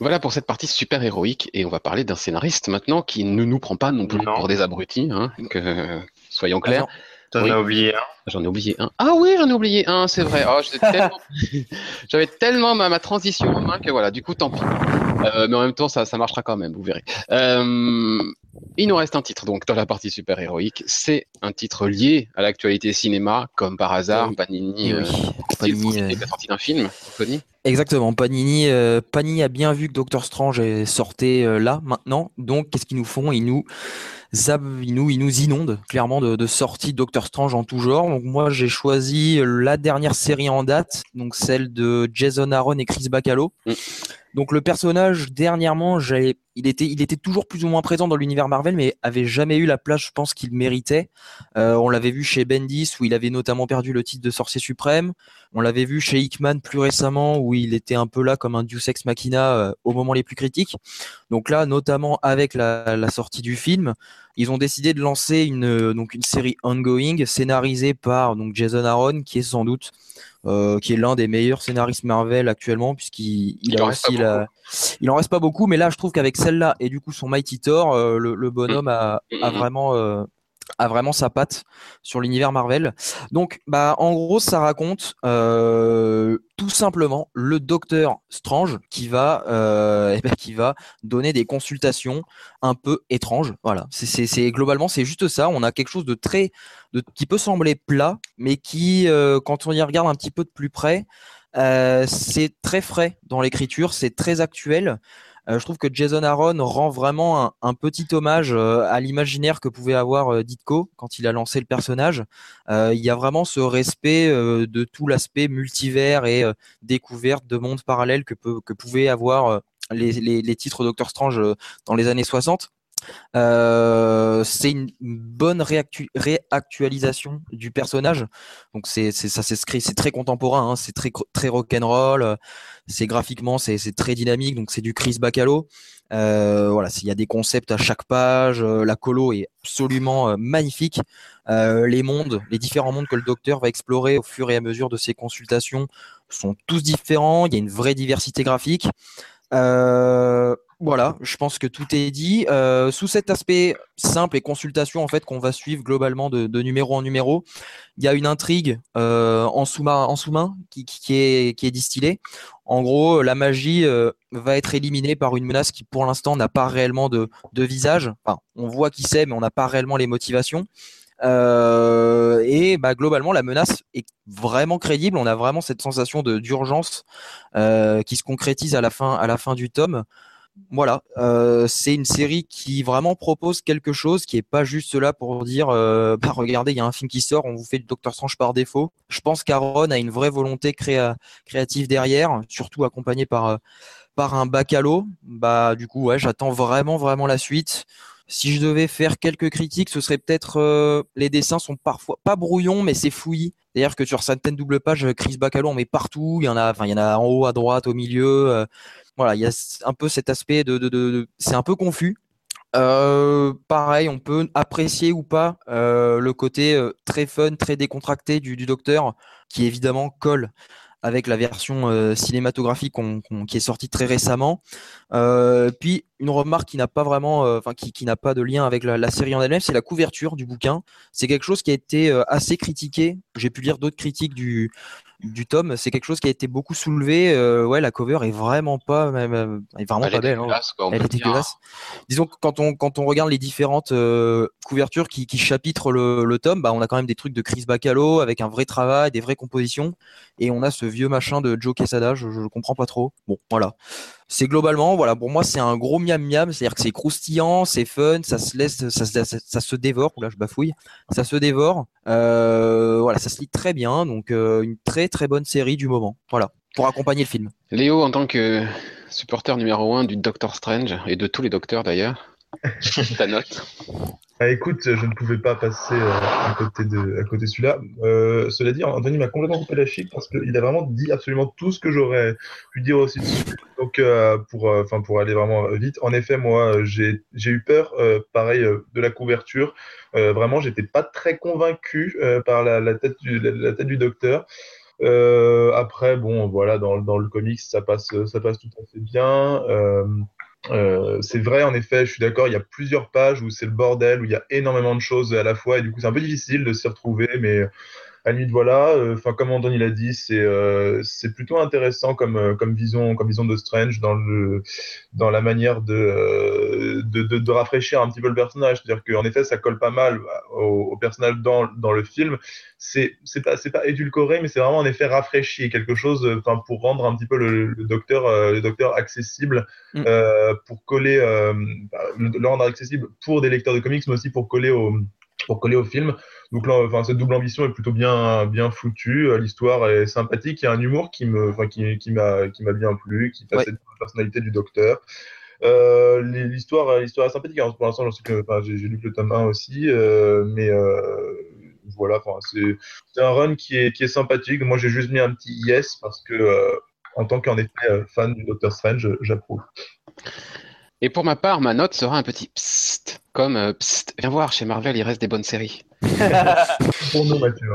Voilà pour cette partie super héroïque, et on va parler d'un scénariste maintenant qui ne nous prend pas non plus pour des abrutis, hein, que, soyons clairs. T'en as oublié un J'en ai oublié un. Ah oui, j'en ai oublié un, c'est vrai. Oh, J'avais tellement, ma, transition en main que voilà, du coup, tant pis. Euh, mais en même temps, ça, ça marchera quand même, vous verrez. Euh, il nous reste un titre donc dans la partie super héroïque. C'est un titre lié à l'actualité cinéma, comme par hasard. Panini, oui. euh, Panini euh... sorti d'un film. Panini. Exactement. Panini, Panini a bien vu que Doctor Strange est sorti là maintenant. Donc, qu'est-ce qu'ils nous font? Ils nous il nous, nous inonde clairement de, de sorties Doctor Strange en tout genre. Donc moi j'ai choisi la dernière série en date, donc celle de Jason Aaron et Chris Bacalo. Mm. Donc le personnage dernièrement, il était, toujours plus ou moins présent dans l'univers Marvel, mais avait jamais eu la place, je pense, qu'il méritait. Euh, on l'avait vu chez Bendis où il avait notamment perdu le titre de Sorcier suprême. On l'avait vu chez Hickman plus récemment où il était un peu là comme un Deus ex machina euh, au moment les plus critiques. Donc là, notamment avec la, la, sortie du film, ils ont décidé de lancer une euh, donc une série ongoing scénarisée par donc Jason Aaron, qui est sans doute euh, qui est l'un des meilleurs scénaristes Marvel actuellement, puisqu'il il, a aussi la... il en reste pas beaucoup, mais là je trouve qu'avec celle-là et du coup son Mighty Thor, euh, le, le, bonhomme a, a vraiment euh, a vraiment sa patte sur l'univers Marvel. Donc, bah, en gros, ça raconte euh, tout simplement le Docteur Strange qui va, euh, eh ben, qui va donner des consultations un peu étranges. Voilà, c'est globalement c'est juste ça. On a quelque chose de très, de, qui peut sembler plat, mais qui, euh, quand on y regarde un petit peu de plus près, c'est très frais dans l'écriture, c'est très actuel. Euh, je trouve que Jason Aaron rend vraiment un, petit hommage euh, à l'imaginaire que pouvait avoir euh, Ditko quand il a lancé le personnage. il y a vraiment ce respect de tout l'aspect multivers et découverte de mondes parallèles que, pouvaient avoir les, les, les, titres Doctor Strange dans les années 60. Euh, c'est une bonne réactualisation du personnage. Donc c'est ça s'écrit, c'est très contemporain, hein, c'est très très rock'n'roll, c'est graphiquement c'est très dynamique. Donc c'est du Chris Bacalo. Euh, voilà, il y a des concepts à chaque page. Euh, la colo est absolument magnifique. les mondes, les différents mondes que le docteur va explorer au fur et à mesure de ses consultations sont tous différents. Il y a une vraie diversité graphique. Euh, voilà, je pense que tout est dit. Euh, sous cet aspect simple et consultation en fait qu'on va suivre globalement de, numéro en numéro, il y a une intrigue euh, en sous-main en sous qui, qui, est, qui est distillée. En gros, la magie euh, va être éliminée par une menace qui pour l'instant n'a pas réellement de, de visage. Enfin, on voit qui c'est, mais on n'a pas réellement les motivations. Euh, et bah, globalement, la menace est vraiment crédible. On a vraiment cette sensation de d'urgence euh, qui se concrétise à la fin, à la fin du tome voilà, euh, c'est une série qui vraiment propose quelque chose qui est pas juste là pour dire euh, bah regardez, il y a un film qui sort, on vous fait le Docteur Strange par défaut. Je pense qu'Aaron a une vraie volonté créative derrière, surtout accompagné par euh, par un bacalo. Bah du coup, ouais, j'attends vraiment vraiment la suite. Si je devais faire quelques critiques, ce serait peut-être euh, les dessins sont parfois pas brouillons, mais c'est fouillis. C'est-à-dire que sur certaines double pages, Chris Bacalo on met partout. Il y en a, enfin il y en a en haut, à droite, au milieu voilà, il y a un peu cet aspect de, c'est un peu confus. Euh, pareil, on peut apprécier ou pas euh, le côté euh, très fun, très décontracté du, docteur, qui évidemment colle avec la version euh, cinématographique qui est sortie très récemment. Euh, puis une remarque qui n'a pas vraiment, euh, enfin qui, qui n'a pas de lien avec la, la série en elle-même, c'est la couverture du bouquin. C'est quelque chose qui a été assez critiqué. J'ai pu lire d'autres critiques du du tome, c'est quelque chose qui a été beaucoup soulevé. Euh, ouais, la cover est vraiment pas, même, est vraiment Elle pas est belle. Hein. quoi, Elle est dégueulasse. Disons que quand on quand on regarde les différentes euh, couvertures qui, qui chapitrent le, le tome, bah on a quand même des trucs de Chris Bacalo avec un vrai travail, des vraies compositions, et on a ce vieux machin de Joe Quesada, je, je comprends pas trop. Bon, voilà. C'est globalement, voilà, pour moi c'est un gros miam miam, c'est-à-dire que c'est croustillant, c'est fun, ça se laisse, ça, se- ça, ça se dévore. Là, je bafouille. Ça se dévore. Euh, voilà, ça se lit très bien, donc euh, une très très bonne série du moment. Voilà, pour accompagner le film. Léo, en tant que supporter numéro un du Doctor Strange et de tous les docteurs d'ailleurs, ta note ah, écoute, je ne pouvais pas passer euh, à côté de, à côté celui-là. Euh, cela dit, Anthony m'a complètement coupé la chic parce qu'il a vraiment dit absolument tout ce que j'aurais pu dire aussi. Donc, euh, pour, enfin, pour aller vraiment vite, en effet, moi, j'ai, eu peur, pareil, de la couverture. vraiment, j'étais pas très convaincu par la, tête du, la, tête du docteur. après, bon, voilà, dans, dans le comics, ça passe, ça passe tout à fait bien. Euh, c'est vrai, en effet, je suis d'accord, il y a plusieurs pages où c'est le bordel, où il y a énormément de choses à la fois, et du coup, c'est un peu difficile de s'y retrouver, mais à la limite, voilà. Euh, enfin, comme Anthony l'a dit, c'est euh, c'est plutôt intéressant comme euh, comme vision comme vision de Strange dans le dans la manière de euh, de, de, de, rafraîchir un petit peu le personnage. C'est-à-dire qu'en effet, ça colle pas mal au, au personnage dans dans le film. C'est c'est pas c'est pas édulcoré, mais c'est vraiment en effet rafraîchi, quelque chose, enfin, pour rendre un petit peu le, le docteur le docteur accessible, mm. pour coller bah, le, le rendre accessible pour des lecteurs de comics, mais aussi pour coller au pour coller au film. Donc là, enfin, cette double ambition est plutôt bien, bien foutue. L'histoire est sympathique. Il y a un humour qui me, enfin, qui, qui m'a, qui m'a bien plu, qui passe ouais. la personnalité du docteur. Euh, l'histoire, l'histoire est sympathique. Alors, pour l'instant, j'en sais que, enfin, j'ai, lu que le tome 1 aussi, euh, mais euh, voilà, enfin, c'est, c'est un run qui est, qui est sympathique. Moi, j'ai juste mis un petit yes parce que, euh, en tant qu'en effet euh, fan du Docteur Strange, j'approuve. Et pour ma part, ma note sera un petit psst, comme euh, psst, viens voir, chez Marvel, il reste des bonnes séries. pour nous, Mathieu.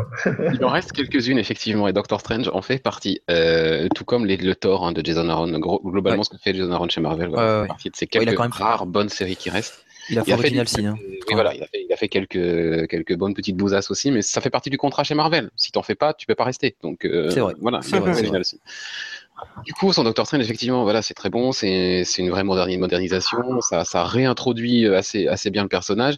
il en reste quelques-unes, effectivement, et Doctor Strange en fait partie. Euh, tout comme les, le Thor hein, de Jason Aaron. Globalement, ouais. ce que fait Jason Aaron chez Marvel, voilà, ouais, partie de ces quelques ouais, rares bonnes séries qui restent. Il a fait aussi. Hein. Oui, voilà, il a fait, il a fait quelques, quelques bonnes petites bousasses aussi, mais ça fait partie du contrat chez Marvel. Si t'en fais pas, tu peux pas rester. Donc, euh, c'est vrai. Voilà, c'est vrai, aussi. Du coup, son Doctor Strange, effectivement, voilà, c'est très bon, c'est une vraie modernisation, ça, ça réintroduit assez, assez bien le personnage.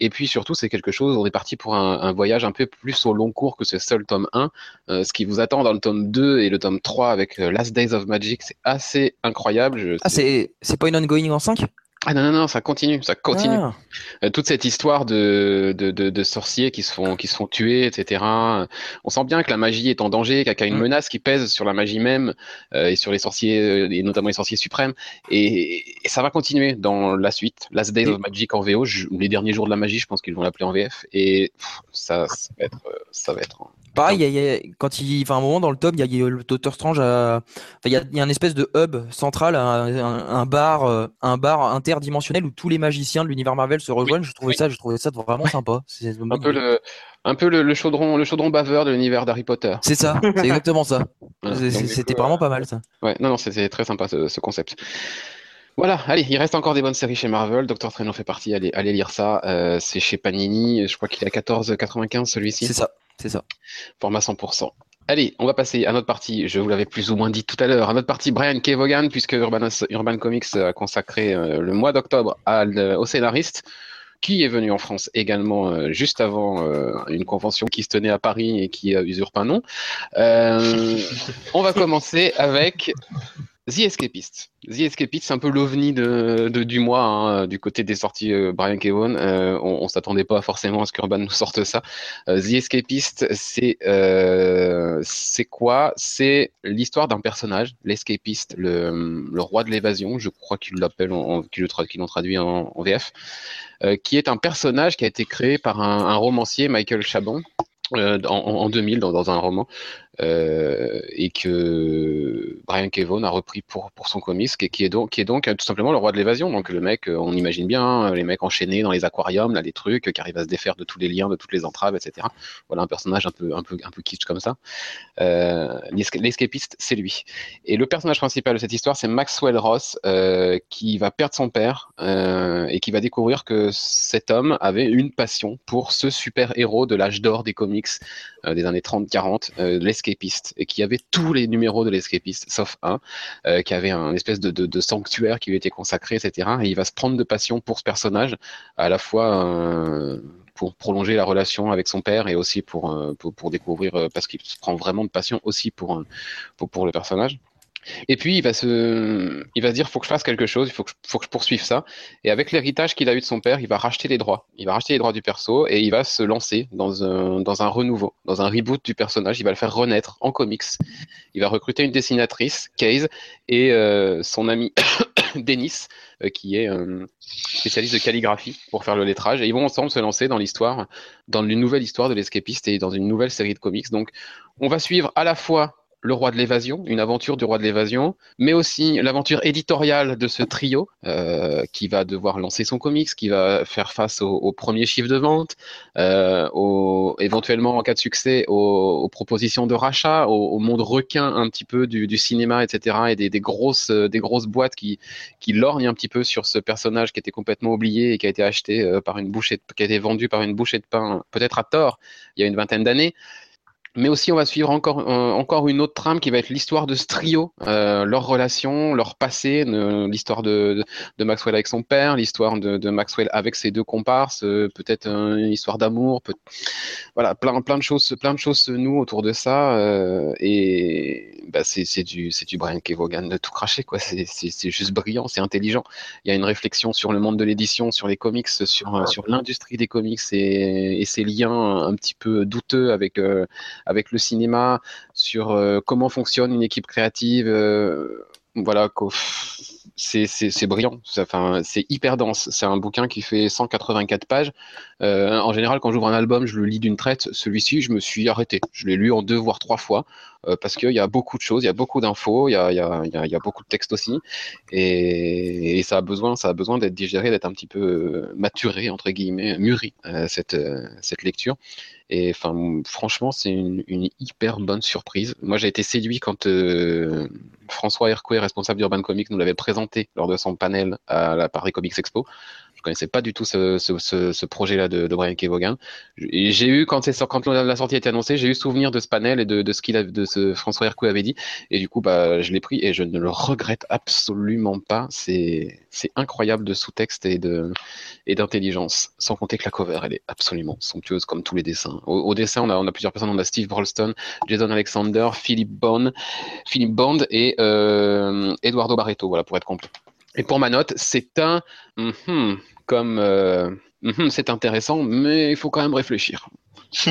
Et puis surtout, c'est quelque chose, on est parti pour un, voyage un peu plus au long cours que ce seul tome 1. Euh, ce qui vous attend dans le tome 2 et le tome 3 avec Last Days of Magic, c'est assez incroyable. Je, ah, c'est pas une ongoing en 5 ah non, non, non, ça continue, ça continue. Ah. Euh, toute cette histoire de, de, de, de, sorciers qui se, font, qui se font tuer, etc. On sent bien que la magie est en danger, qu'il y a une menace qui pèse sur la magie même euh, et sur les sorciers, et notamment les sorciers suprêmes. Et, et ça va continuer dans la suite. Last Days of Magic en VO, je, les derniers jours de la magie, je pense qu'ils vont l'appeler en VF. Et pff, ça, ça va être. Ça va être Pareil, il y a, quand il, enfin, un moment dans le tome, il y a le Doctor Strange, il y a, y a une espèce de hub central, un, un, un bar, un bar interdimensionnel où tous les magiciens de l'univers Marvel se rejoignent. Oui, je trouvais oui. ça, je trouvais ça vraiment sympa. un peu le, un peu le, le, chaudron, le chaudron baveur de l'univers d'Harry Potter. C'est ça, c'est exactement ça. Voilà. C'était vraiment pas mal ça. Ouais, non, non, c'était très sympa ce, ce concept. Voilà, allez, il reste encore des bonnes séries chez Marvel. Doctor Strange en fait partie, allez, allez lire ça. Euh, c'est chez Panini, je crois qu'il est à 14,95 celui-ci. C'est ça, c'est ça. Format 100%. Allez, on va passer à notre partie, je vous l'avais plus ou moins dit tout à l'heure, à notre partie Brian Kevogan, puisque Urban, Comics a consacré euh, le mois d'octobre au scénariste, qui est venu en France également euh, juste avant euh, une convention qui se tenait à Paris et qui usurpe un nom. on va commencer avec The Escapist. The Escapist, c'est un peu l'ovni de, de, du mois, hein, du côté des sorties euh, Brian Kevon. Euh, on, on s'attendait pas forcément à ce qu'Urban nous sorte ça. Euh, The Escapist, c'est euh, c'est quoi? C'est l'histoire d'un personnage, l'escapiste, le, le roi de l'évasion, je crois qu'ils l'appellent, qu'ils l'ont traduit en, VF, euh, qui est un personnage qui a été créé par un, un romancier, Michael Chabon, en, en, 2000 dans, dans un roman euh, et que Brian Kevon a repris pour, pour son comics, qui, qui, est donc, qui est donc tout simplement le roi de l'évasion. Donc le mec, on imagine bien, les mecs enchaînés dans les aquariums, là, les trucs, qui arrivent à se défaire de tous les liens, de toutes les entraves, etc. Voilà un personnage un peu, un peu, un peu kitsch comme ça. Euh, L'escapiste, c'est lui. Et le personnage principal de cette histoire, c'est Maxwell Ross, euh, qui va perdre son père euh, et qui va découvrir que cet homme avait une passion pour ce super héros de l'âge d'or des comics euh, des années 30-40, l'escapiste l'escapiste et qui avait tous les numéros de l'escapiste sauf un, euh, qui avait un espèce de, sanctuaire qui lui était consacré, etc. Et il va se prendre de passion pour ce personnage, à la fois euh, pour prolonger la relation avec son père et aussi pour, euh, pour, découvrir, euh, parce qu'il se prend vraiment de passion aussi pour, pour le personnage. Et puis il va se, il va se dire faut que je fasse quelque chose, il faut que, je, faut que je poursuive ça. Et avec l'héritage qu'il a eu de son père, il va racheter les droits. Il va racheter les droits du perso et il va se lancer dans un, dans un renouveau, dans un reboot du personnage. Il va le faire renaître en comics. Il va recruter une dessinatrice, Case, et euh, son ami Denis, qui est spécialiste de calligraphie pour faire le lettrage. Et ils vont ensemble se lancer dans l'histoire, dans une nouvelle histoire de l'escapiste et dans une nouvelle série de comics. Donc, on va suivre à la fois le roi de l'évasion, une aventure du roi de l'évasion, mais aussi l'aventure éditoriale de ce trio euh, qui va devoir lancer son comics, qui va faire face aux, au premiers chiffres de vente, euh, éventuellement en cas de succès aux, propositions de rachat, au, monde requin un petit peu du, cinéma, etc. et des, grosses, des grosses boîtes qui, qui lorgnent un petit peu sur ce personnage qui était complètement oublié et qui a été acheté euh, par une bouchée, qui a été vendu par une bouchée de pain, peut-être à tort, il y a une vingtaine d'années mais aussi on va suivre encore, euh, encore une autre trame qui va être l'histoire de ce trio, euh, leur relation, leur passé, l'histoire de, de, Maxwell avec son père, l'histoire de, de, Maxwell avec ses deux comparses, euh, peut-être une histoire d'amour, voilà, plein, plein de choses, plein de choses se nouent autour de ça, et bah, c'est du, du Brian Kevogan de tout cracher, quoi. C'est juste brillant, c'est intelligent. Il y a une réflexion sur le monde de l'édition, sur les comics, sur, sur l'industrie des comics et, et, ses liens un petit peu douteux avec avec le cinéma, sur euh, comment fonctionne une équipe créative. Euh, voilà, c'est brillant. C'est hyper dense. C'est un bouquin qui fait 184 pages. Euh, en général, quand j'ouvre un album, je le lis d'une traite. Celui-ci, je me suis arrêté. Je l'ai lu en deux voire trois fois parce qu'il y a beaucoup de choses, il y a beaucoup d'infos, il y a, beaucoup de textes aussi, et, ça a besoin, besoin d'être digéré, d'être un petit peu maturé entre guillemets, mûri cette lecture. Et enfin, franchement, c'est une, hyper bonne surprise. Moi, j'ai été séduit quand euh, François Hercouet, responsable d'Urban Comics, nous l'avait présenté lors de son panel à la Paris Comics Expo connaissais pas du tout ce, projet-là de, de, Brian Kevogan. J'ai eu, quand, la sortie a été annoncée, j'ai eu souvenir de ce panel et de, ce qu'il François Hercouet avait dit. Et du coup, bah, je l'ai pris et je ne le regrette absolument pas. C'est, incroyable de sous-texte et d'intelligence. Sans compter que la cover, elle est absolument somptueuse comme tous les dessins. Au, dessin, on a, plusieurs personnes. On a Steve Brolston, Jason Alexander, Philip Bond, Philip Bond et euh, Eduardo Barreto. Pour être complet. Et pour ma note, c'est un mm comme euh, mhm, c'est intéressant, mais il faut quand même réfléchir.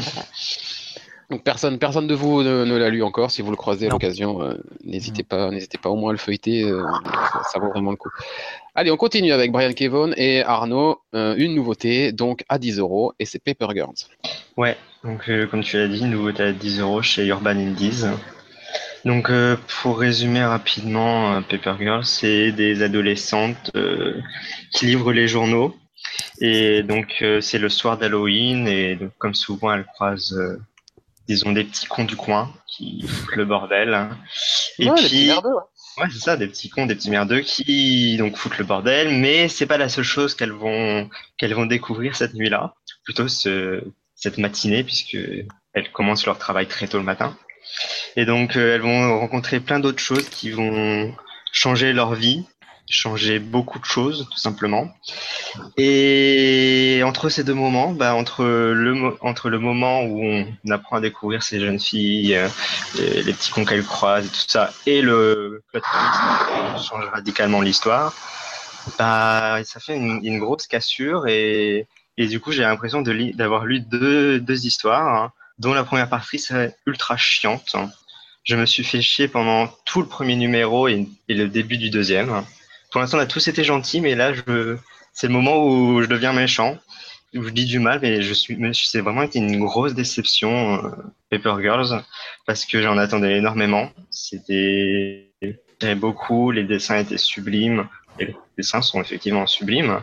Donc personne, personne de vous ne, l'a lu encore. Si vous le croisez à l'occasion, euh, n'hésitez pas, n'hésitez pas au moins à le feuilleter. Euh, ça, vaut vraiment le coup. Allez, on continue avec Brian Kevon et Arnaud. une nouveauté, donc à 10 euros, et c'est Paper Girls. Ouais, donc comme tu l'as dit, une nouveauté à 10 euros chez Urban Indies. Donc, euh, pour résumer rapidement, euh, Paper Girl, c'est des adolescentes euh, qui livrent les journaux. Et donc, c'est le soir d'Halloween. Et donc, comme souvent, elles croisent, disons, des petits cons du coin qui foutent le bordel. Hein. Et ouais, puis, ouais. ouais c'est ça, des petits cons, des petits merdeux qui donc foutent le bordel. Mais c'est pas la seule chose qu'elles vont qu'elles vont découvrir cette nuit-là. Plutôt ce, cette matinée, puisque elles commencent leur travail très tôt le matin. Et donc, euh, elles vont rencontrer plein d'autres choses qui vont changer leur vie, changer beaucoup de choses, tout simplement. Et entre ces deux moments, bah, entre, le, entre le moment où on apprend à découvrir ces jeunes filles, euh, les, petits cons qu'elles croisent et tout ça, et le plot qui change radicalement l'histoire, bah, ça fait une, grosse cassure et, et du coup, j'ai l'impression d'avoir lu deux, deux histoires. Hein dont la première partie c'est ultra chiante. Je me suis fait chier pendant tout le premier numéro et, le début du deuxième. Pour l'instant, on a tous été gentils, mais là, je, c'est le moment où je deviens méchant, où je dis du mal, mais je suis, c'est vraiment été une grosse déception, euh, Paper Girls, parce que j'en attendais énormément. C'était, beaucoup, les dessins étaient sublimes, les dessins sont effectivement sublimes.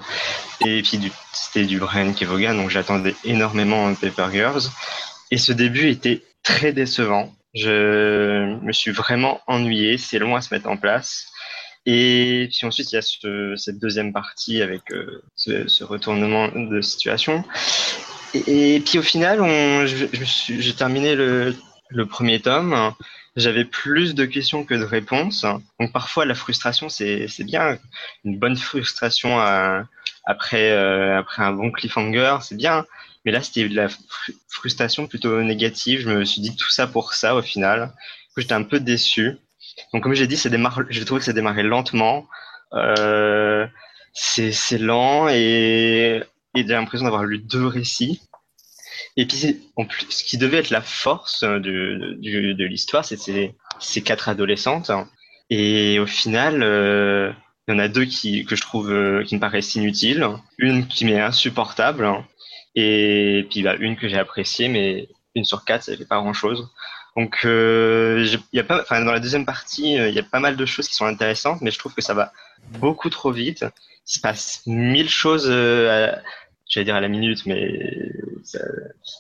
Et puis, c'était du Brian Kevogan, donc j'attendais énormément Paper Girls. Et ce début était très décevant. Je me suis vraiment ennuyé. C'est long à se mettre en place. Et puis ensuite, il y a cette deuxième partie avec euh, ce, retournement de situation. Et, puis au final, j'ai terminé le, premier tome. J'avais plus de questions que de réponses. Donc parfois, la frustration, c'est bien. Une bonne frustration euh, après, euh, après un bon cliffhanger, c'est bien. Mais là, c'était de la frustration plutôt négative. Je me suis dit tout ça pour ça au final. J'étais un peu déçu. Donc, comme j'ai dit, j'ai trouvé que ça démarrait lentement. Euh, c'est lent et, et j'ai l'impression d'avoir lu deux récits. Et puis, en plus, ce qui devait être la force de, de, de l'histoire, c'est ces quatre adolescentes. Et au final, euh, Il y en a deux qui, que je trouve qui me paraissent inutiles, une qui m'est insupportable, et puis bah, une que j'ai appréciée, mais une sur quatre, ça fait pas grand-chose. Donc, euh, y a pas, dans la deuxième partie, il y a pas mal de choses qui sont intéressantes, mais je trouve que ça va beaucoup trop vite. Il se passe mille choses euh, j'allais dire à la minute, mais ça,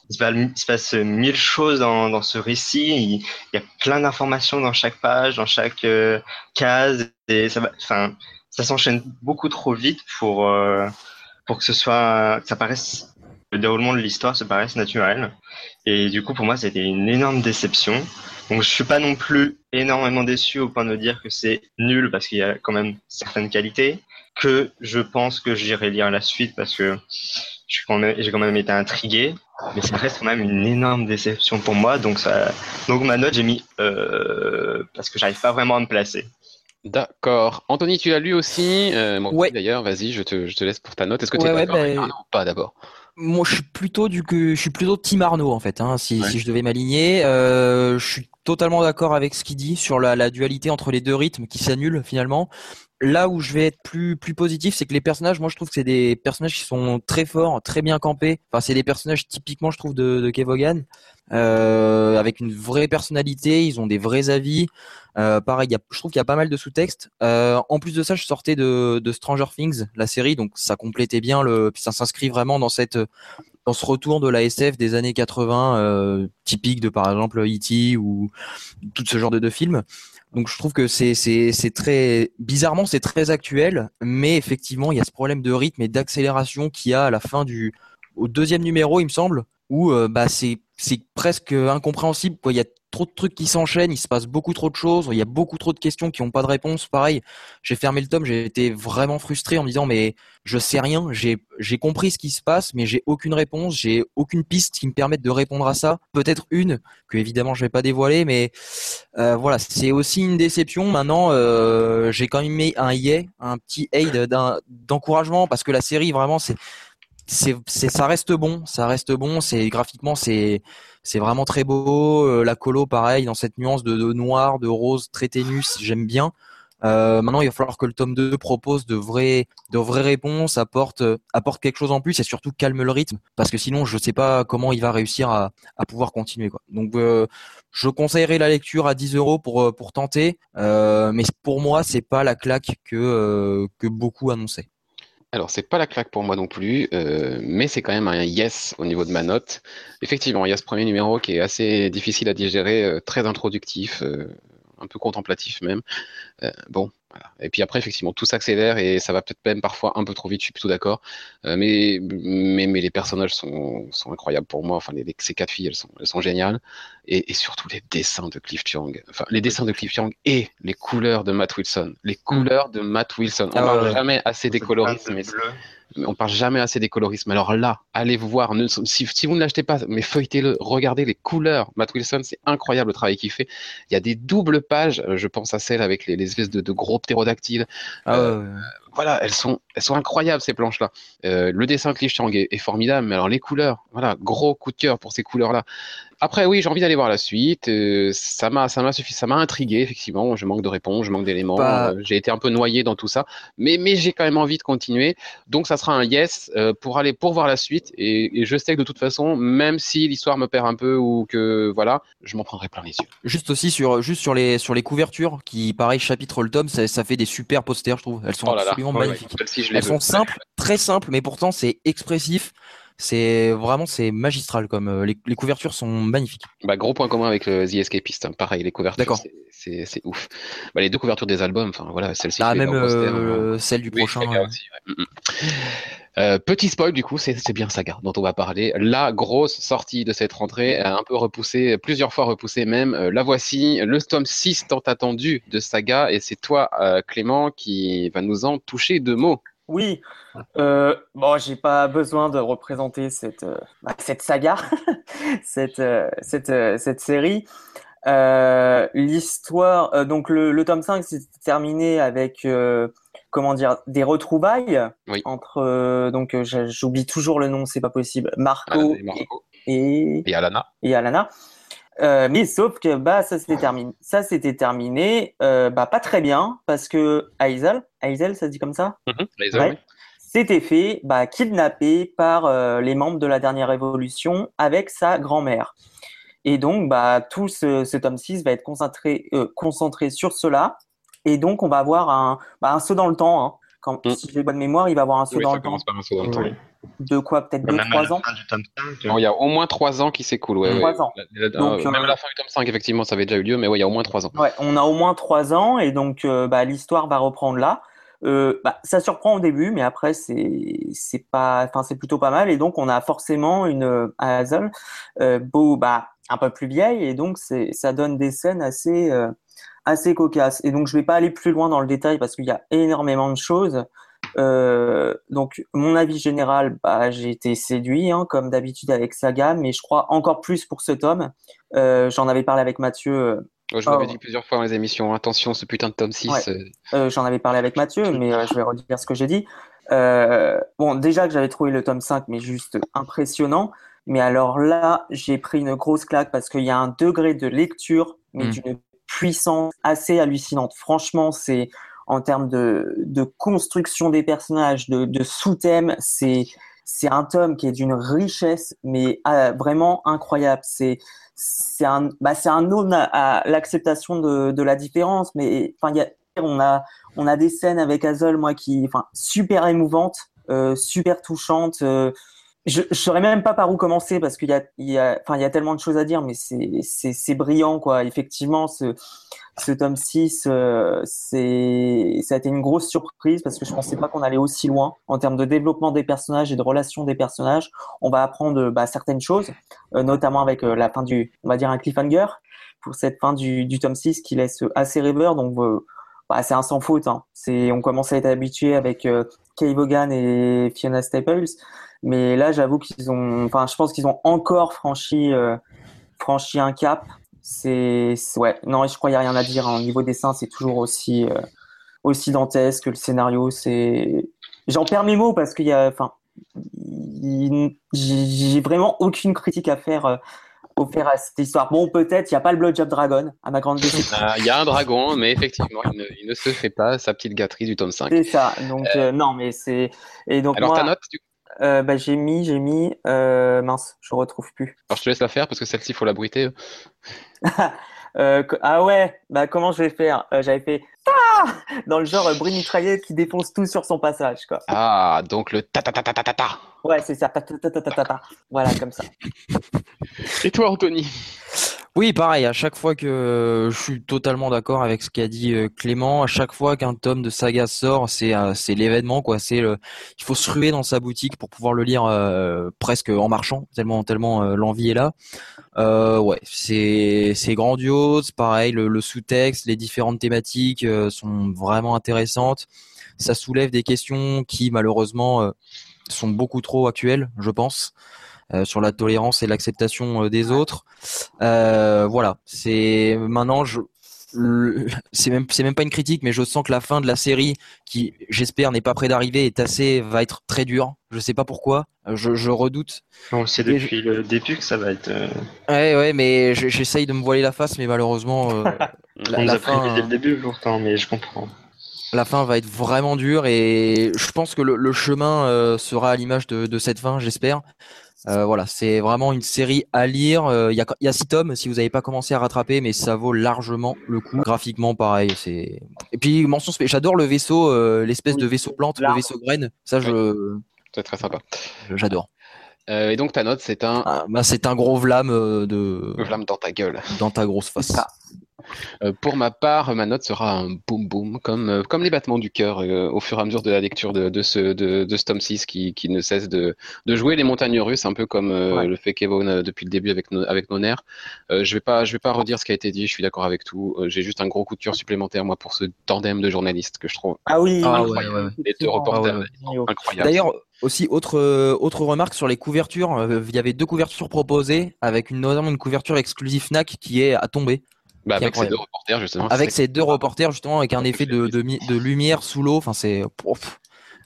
il, se passe, mille choses dans, dans ce récit. Il, y a plein d'informations dans chaque page, dans chaque euh, case, et ça, enfin, ça s'enchaîne beaucoup trop vite pour euh, pour que ce soit, que ça paraisse le déroulement de l'histoire se paraisse naturel. Et du coup, pour moi, c'était une énorme déception. Donc, je suis pas non plus énormément déçu au point de dire que c'est nul parce qu'il y a quand même certaines qualités que je pense que j'irai lire la suite parce que j'ai quand, même, quand même été intrigué, mais ça reste quand même une énorme déception pour moi. Donc, ça, donc ma note, j'ai mis euh, parce que j'arrive pas vraiment à me placer. D'accord. Anthony, tu l'as lu aussi euh, Ouais. D'ailleurs, vas-y, je te, je te laisse pour ta note. Est-ce que tu es Ouais, d'accord ouais, avec bah, Arnaud ou pas d'abord? Moi, je suis plutôt du que je suis plutôt Team Arnaud en fait. Hein, si, si je devais m'aligner, euh, je suis totalement d'accord avec ce qu'il dit sur la, la dualité entre les deux rythmes qui s'annulent finalement. Là où je vais être plus plus positif, c'est que les personnages, moi je trouve que c'est des personnages qui sont très forts, très bien campés. Enfin, c'est des personnages typiquement, je trouve, de, de Kevogan, euh, avec une vraie personnalité. Ils ont des vrais avis. Euh, pareil, il y a, je trouve qu'il y a pas mal de sous-textes. Euh, en plus de ça, je sortais de, de Stranger Things, la série, donc ça complétait bien le, ça s'inscrit vraiment dans cette dans ce retour de la SF des années 80, euh, typique de par exemple E.T. ou tout ce genre de films. Donc je trouve que c'est très bizarrement c'est très actuel, mais effectivement il y a ce problème de rythme et d'accélération qu'il y a à la fin du au deuxième numéro il me semble où euh, bah c'est c'est presque incompréhensible quoi. Il trop de trucs qui s'enchaînent, il se passe beaucoup trop de choses, il y a beaucoup trop de questions qui n'ont pas de réponse. Pareil, j'ai fermé le tome, j'ai été vraiment frustré en me disant mais je sais rien, j'ai compris ce qui se passe, mais j'ai aucune réponse, j'ai aucune piste qui me permette de répondre à ça. Peut-être une que évidemment je vais pas dévoiler, mais euh, voilà, c'est aussi une déception. Maintenant, euh, j'ai quand même mis un yay, un petit aid d'encouragement parce que la série vraiment c'est, c'est, ça reste bon, ça reste bon. C'est graphiquement, c'est, c'est vraiment très beau. Euh, la colo, pareil, dans cette nuance de, de noir, de rose très ténue, j'aime bien. Euh, maintenant, il va falloir que le tome 2 propose de vraies, de vraies réponses, apporte, euh, apporte quelque chose en plus et surtout calme le rythme, parce que sinon, je sais pas comment il va réussir à, pouvoir continuer. Quoi. Donc, euh, je conseillerais la lecture à 10 euros pour, pour tenter, mais pour moi, c'est pas la claque que, que beaucoup annonçaient. Alors, c'est pas la claque pour moi non plus, euh, mais c'est quand même un yes au niveau de ma note. Effectivement, il y a ce premier numéro qui est assez difficile à digérer, euh, très introductif, euh, un peu contemplatif même. Bon, voilà. Et puis après, effectivement, tout s'accélère et ça va peut-être même parfois un peu trop vite, je suis plutôt d'accord. Euh, mais, mais, mais les personnages sont, sont incroyables pour moi. Enfin, les, les- ces quatre filles, elles sont, elles sont géniales. Et, et surtout les dessins de Cliff Chiang. Enfin, les dessins de Cliff Chiang et les couleurs de Matt Wilson. Les couleurs de Matt Wilson. On Ah ouais, ouais. jamais assez des on parle jamais assez des colorismes. Alors là, allez vous voir. Ne- si, si vous ne l'achetez pas, mais feuilletez-le. Regardez les couleurs. Matt Wilson, c'est incroyable le travail qu'il fait. Il y a des doubles pages. euh, Je pense à celle avec les, les espèces de, de gros ptérodactyles. Ah, Euh, ouais. Voilà, elles sont, elles sont incroyables ces planches-là. Euh, le dessin Cliff Chiang est, est formidable, mais alors les couleurs, voilà, gros coup de cœur pour ces couleurs-là. Après, oui, j'ai envie d'aller voir la suite. euh, ça m'a, ça m'a suffi, ça m'a intrigué effectivement. Je manque de réponses, je manque d'éléments. Pas- euh, j'ai été un peu noyé dans tout ça, mais mais j'ai quand même envie de continuer. Donc ça sera un yes euh, pour aller pour voir la suite. Et, et je sais que de toute façon, même si l'histoire me perd un peu ou que voilà, je m'en prendrai plein les yeux. Juste aussi sur juste sur les sur les couvertures qui pareil chapitre le tome ça, ça fait des super posters je trouve elles sont Oh là là, absolument magnifiques elles sont simples très simples mais pourtant c'est expressif c'est vraiment c'est magistral comme euh, les, les couvertures sont magnifiques Bah, gros point commun avec le The Escapist. hein. Pareil, les couvertures, D'accord. c'est- ouf. Bah, les deux couvertures des albums, enfin voilà, celle-ci. ah même poster, hein. euh, celle du Oui, prochain Saga euh, aussi, ouais. Euh, petit spoil du coup, c'est bien Saga dont on va parler. La grosse sortie de cette rentrée, un peu repoussée, plusieurs fois repoussée même. Euh, la voici, le tome 6 tant attendu de Saga, et c'est toi, euh, Clément, qui va nous en toucher deux mots. Oui, bon, j'ai pas besoin de représenter cette, bah, saga, cette, série. L'histoire, donc le, le tome 5 s'est terminé avec, comment dire, des retrouvailles Oui. entre, euh, donc euh, j'oublie toujours le nom, c'est pas possible, Marco et Marco. et, Et Alana. et Alana. Euh, mais sauf que bah ça s'était terminé, ça s'était terminé, euh, bah pas très bien parce que Aizel, Aizel, ça se dit comme ça, Ouais. oui. s'était fait bah, kidnapper par euh, les membres de la dernière révolution avec sa grand-mère. Et donc bah tout ce, ce tome 6 va être concentré, concentré sur cela. Et donc on va avoir un, bah, un saut dans le temps. Hein. Quand, Mm. Si j'ai bonne mémoire, il va avoir un saut Oui, dans ça le temps. commence par un saut dans le temps. Oui. De quoi Peut-être Même à 2-3 la ans fin du tome 5. Bon, il y a au moins 3 ans qui s'écoulent. Ouais, Trois ouais. ans. La- la- Donc, euh, Même euh, à la fin du tome 5, effectivement, ça avait déjà eu lieu, mais ouais, il y a au moins 3 ans. Ouais, on a au moins trois ans et donc euh, bah, l'histoire va reprendre là. Euh, bah, ça surprend au début, mais après c'est c'est pas, enfin c'est plutôt pas mal et donc on a forcément une euh, Hazel euh, beau, bah un peu plus vieille et donc c'est ça donne des scènes assez euh, assez cocasses et donc je vais pas aller plus loin dans le détail parce qu'il y a énormément de choses. Euh, donc mon avis général, bah j'ai été séduit hein, comme d'habitude avec Saga, mais je crois encore plus pour ce tome. Euh, J'en avais parlé avec Mathieu. euh, je l'avais Oh. dit plusieurs fois dans les émissions. Attention, ce putain de tome 6. Ouais. euh, Euh, J'en avais parlé avec Mathieu, mais je vais redire ce que j'ai dit. Bon, déjà que j'avais trouvé le tome 5, mais juste impressionnant. Mais alors là, j'ai pris une grosse claque parce qu'il y a un degré de lecture, mais Mm. d'une puissance assez hallucinante. Franchement, c'est en termes de, de construction des personnages, de, de sous-thèmes, c'est c'est un tome qui est d'une richesse, mais euh, vraiment incroyable. C'est c'est un bah, c'est un aune à, à l'acceptation de, de la différence, mais enfin on a on a des scènes avec Azol moi qui enfin super émouvantes, euh, super touchantes. euh, je je saurais même pas par où commencer parce qu'il y a il y a enfin il y a tellement de choses à dire, mais c'est c'est c'est brillant quoi. Effectivement ce ce tome 6, euh, c'est, ça a été une grosse surprise parce que je pensais pas qu'on allait aussi loin en termes de développement des personnages et de relations des personnages. On va apprendre bah, certaines choses, euh, notamment avec euh, la fin du, on va dire un cliffhanger pour cette fin du, du tome 6 qui laisse assez rêveur. Donc, euh, bah, c'est un sans faute. Hein. C'est, on commence à être habitué avec euh, Kay Vaughan et Fiona Staples, mais là, j'avoue qu'ils ont, enfin, je pense qu'ils ont encore franchi, euh, franchi un cap. C'est ouais. Non je crois qu'il y a rien à dire hein. au niveau dessin c'est toujours aussi euh, aussi dantesque que le scénario. C'est j'en perds mes mots parce qu'il y a enfin il- j'ai vraiment aucune critique à faire euh, faire à cette histoire. Bon peut-être il y a pas le blowjob dragon à ma grande déception. Ah, Il y a un dragon, mais effectivement, il ne, il ne se fait pas sa petite gâterie du tome 5. c'est ça. Donc euh, non mais c'est et donc Alors, moi ta note, du coup euh, bah, j'ai mis j'ai mis euh, mince je retrouve plus Alors, je te laisse la faire parce que celle-ci, il faut la bruiter. Euh, ah ouais, bah comment je vais faire Euh, J'avais fait ah dans le genre euh, bruit mitraillette qui défonce tout sur son passage, quoi. Ah, donc le ta ta ta ta ta ta ta. Ouais, c'est ça. ta, ta, ta, ta, ta, ta. Voilà, comme ça. Et toi, Anthony Oui, pareil, à chaque fois que je suis totalement d'accord avec ce qu'a dit euh, Clément, à chaque fois qu'un tome de saga sort, c'est euh, c'est l'événement quoi, c'est le il faut se ruer dans sa boutique pour pouvoir le lire euh, presque en marchant, tellement tellement euh, l'envie est là. Euh, ouais, c'est c'est grandiose, pareil le, sous-texte, les différentes thématiques euh, sont vraiment intéressantes. Ça soulève des questions qui malheureusement euh, sont beaucoup trop actuelles, je pense. Euh, sur la tolérance et l'acceptation euh, des autres. Euh, voilà, c'est maintenant je c'est même c'est même pas une critique mais je sens que la fin de la série qui j'espère n'est pas près d'arriver est assez va être très dure je sais pas pourquoi je, je redoute Et depuis le début que ça va être. euh, ouais ouais mais je- j'essaye de me voiler la face mais malheureusement euh, la, on la a fin dès le début pourtant, mais je comprends. la fin va être vraiment dure et je pense que le, le chemin euh, sera à l'image de, de cette fin j'espère Euh, voilà, c'est vraiment une série à lire. Euh, Il y, a, y a six tomes si vous n'avez pas commencé à rattraper, mais ça vaut largement le coup. Graphiquement, pareil. C'est et puis mention J'adore le vaisseau, euh, l'espèce de vaisseau plante, le vaisseau graine. Ça, je C'est très sympa. j'adore. Euh, et donc, ta note, c'est un Ah, bah, c'est un gros vlam de flamme dans ta gueule. dans ta grosse face. Euh, pour ma part, ma note sera un boum boum, comme, euh, comme les battements du cœur euh, au fur et à mesure de la lecture de, de ce, de, de ce tome 6 qui, qui ne cesse de, de jouer les montagnes russes, un peu comme euh, Ouais. le fait Kevin euh, depuis le début avec, nos, avec nos nerfs. Euh, je vais pas, je vais pas redire ce qui a été dit, je suis d'accord avec tout. Euh, J'ai juste un gros coup de cœur supplémentaire, moi, pour ce tandem de journalistes que je trouve Ah oui. Ah oui, ouais, ouais, ouais. les deux reporters Ah ouais, ouais. incroyables. D'ailleurs, aussi autre euh, autre remarque sur les couvertures, euh, il y avait deux couvertures proposées avec une notamment une couverture exclusive Fnac qui est à tomber. Bah, avec ces deux reporters, justement. avec ces deux reporters justement avec un effet de, de, de lumière sous l'eau enfin c'est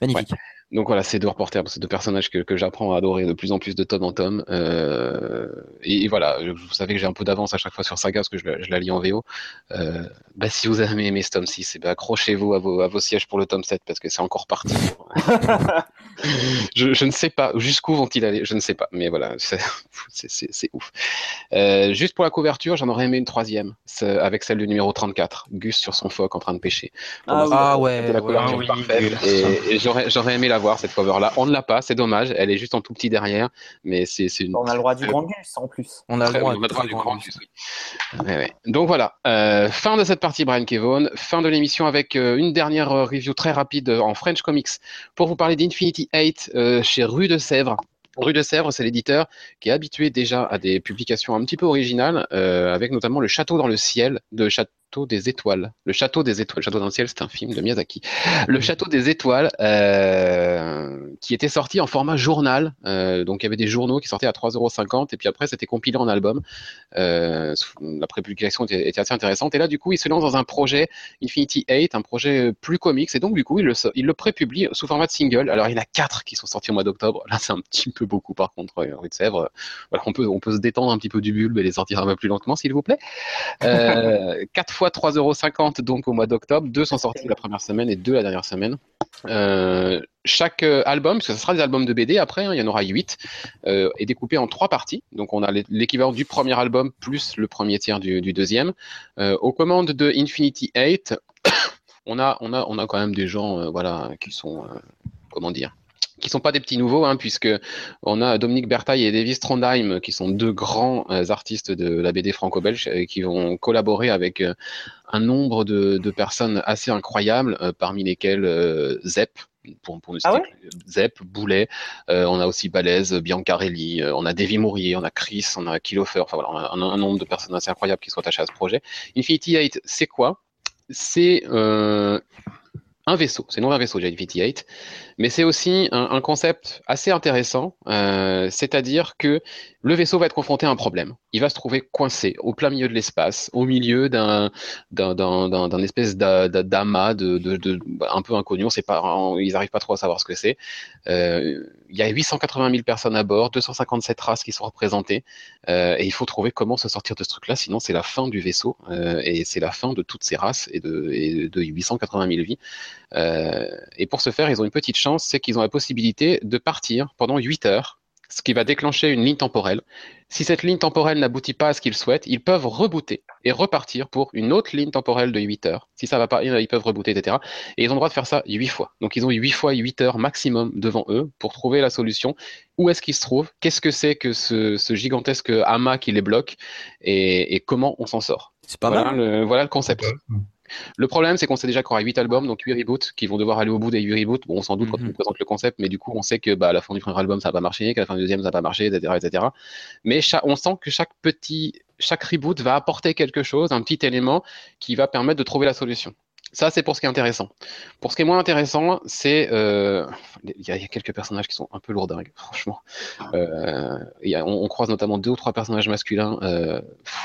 magnifique Donc voilà, ces deux reporters, ces deux personnages que, que j'apprends à adorer de plus en plus de tome en tome. Euh, et, et, voilà, vous savez que j'ai un peu d'avance à chaque fois sur Saga parce que je, je la lis en VO. Euh, bah, si vous avez aimé ce tome 6, eh ben, accrochez-vous à vos, à vos sièges pour le tome 7 parce que c'est encore parti. je, je, ne sais pas jusqu'où vont-ils aller, je ne sais pas, mais voilà, c'est ouf. Euh, juste pour la couverture, j'en aurais aimé une troisième avec celle du numéro 34, Gus sur son phoque en train de pêcher. Ah, ah ouais, la couverture ouais, parfaite. et, et j'aurais aimé la voir cette cover là. On ne l'a pas, c'est dommage. Elle est juste en tout petit derrière, mais c'est une. On a le droit du grand Gus en plus. On a le droit, on a le droit du grand Gus. Oui. Ouais, ouais. Donc voilà, euh, fin de cette partie Brian Kevon, fin de l'émission avec euh, une dernière review très rapide en French Comics pour vous parler d'Infinity 8 euh, chez Rue de Sèvres. Rue de Sèvres, c'est l'éditeur qui est habitué déjà à des publications un petit peu originales, euh, avec notamment Le Château dans le ciel de Château des étoiles. Le Château des étoiles. Le Château dans le ciel, c'est un film de Miyazaki. Le Château des étoiles, euh, qui était sorti en format journal. Euh, donc il y avait des journaux qui sortaient à 3,50€ et puis après c'était compilé en album. Euh, la prépublication était, était, assez intéressante. Et là, du coup, il se lance dans un projet Infinity 8, un projet plus comics. Et donc, du coup, il le, il le prépublie sous format de single. Alors, il y en a quatre qui sont sortis au mois d'octobre. Là, c'est un petit peu beaucoup, par contre, rue de Sèvres. Voilà, on peut, on peut se détendre un petit peu du bulbe et les sortir un peu plus lentement, s'il vous plaît. 4 fois 3,50€ donc au mois d'octobre. Deux sont sortis la première semaine et deux la dernière semaine. Euh, chaque album, parce que ce sera des albums de BD après, hein, il y en aura 8, euh, est découpé en trois parties. Donc on a l'équivalent du premier album plus le premier tiers du, du deuxième. Euh, aux commandes de Infinity 8, on a, on a, on a quand même des gens euh, voilà, qui sont, comment dire, qui sont pas des petits nouveaux, hein, puisque on a Dominique Bertaille et Davis Trondheim, qui sont deux grands euh, artistes de la BD franco-belge, euh, qui vont collaborer avec euh, un nombre de, de, personnes assez incroyables, parmi lesquelles Zep, pour, pour ah ouais Zep, Boulet, euh, on a aussi Balèze, Biancarelli, euh, on a Davy Mourier, on a Chris, on a Kilofer, enfin voilà, on a un, un, nombre de personnes assez incroyables qui sont attachées à ce projet. Infinity 8, c'est quoi? C'est euh, un vaisseau, c'est non un vaisseau, Infinity 8, mais c'est aussi un, un, concept assez intéressant, euh, c'est-à-dire que le vaisseau va être confronté à un problème. Il va se trouver coincé au plein milieu de l'espace, au milieu d'un d'un espèce d'amas de, de, de, un peu inconnu. On sait pas, ils n'arrivent pas trop à savoir ce que c'est. Euh, il y a 880 000 personnes à bord, 257 races qui sont représentées, euh, et il faut trouver comment se sortir de ce truc-là. Sinon, c'est la fin du vaisseau euh, et c'est la fin de toutes ces races et de, et de 880 000 vies. Et pour ce faire, ils ont une petite chance, c'est qu'ils ont la possibilité de partir pendant 8 heures ce qui va déclencher une ligne temporelle. Si cette ligne temporelle n'aboutit pas à ce qu'ils souhaitent, ils peuvent rebooter et repartir pour une autre ligne temporelle de 8 heures. Si ça va pas, ils peuvent rebooter, etc. Et ils ont le droit de faire ça 8 fois. Donc ils ont 8 fois 8 heures maximum devant eux pour trouver la solution. Où est-ce qu'ils se trouvent? Qu'est-ce que c'est que ce, ce, gigantesque amas qui les bloque? Et, et comment on s'en sort? C'est pas voilà mal. Le, voilà le concept. Le problème, c'est qu'on sait déjà qu'il y aura 8 albums, donc 8 reboots, qui vont devoir aller au bout des 8 reboots. Bon, on s'en doute quand Mhm. on présente le concept, mais du coup, on sait que bah, à la fin du premier album, ça va pas marcher, qu'à la fin du deuxième, ça va pas marcher, etc. etc. Mais on sent que chaque petit, chaque reboot va apporter quelque chose, un petit élément qui va permettre de trouver la solution. Ça, c'est pour ce qui est intéressant. Pour ce qui est moins intéressant, c'est euh, il y, a- il y a quelques personnages qui sont un peu lourdingues, franchement. Euh, il y a- on, on croise notamment deux ou trois personnages masculins. Euh, pff,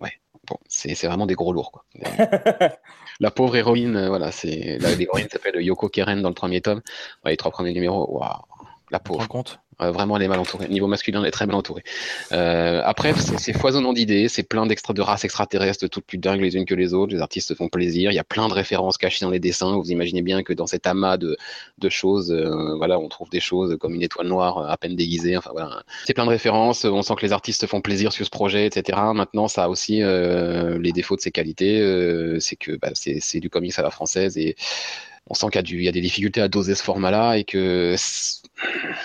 ouais, bon, c'est vraiment des gros lourds, quoi. La pauvre héroïne, euh, voilà, c'est la- l'héroïne s'appelle Yoko Keren dans le premier tome. Les trois premiers numéros, waouh, la pauvre. compte Euh, vraiment, elle est mal entourée. Niveau masculin, elle est très bien entourée. Euh, après, c'est foisonnant d'idées, c'est plein d'extra de races extraterrestres, toutes plus dingues les unes que les autres. Les artistes se font plaisir. Il y a plein de références cachées dans les dessins. Vous imaginez bien que dans cet amas de, de choses, euh, voilà, on trouve des choses comme une étoile noire euh, à peine déguisée. Enfin voilà, c'est plein de références. On sent que les artistes se font plaisir sur ce projet, etc. Maintenant, ça a aussi les défauts de ses qualités. C'est que bah, c'est c'est du comics à la française et on sent qu'il y, a y des difficultés à doser ce format-là et que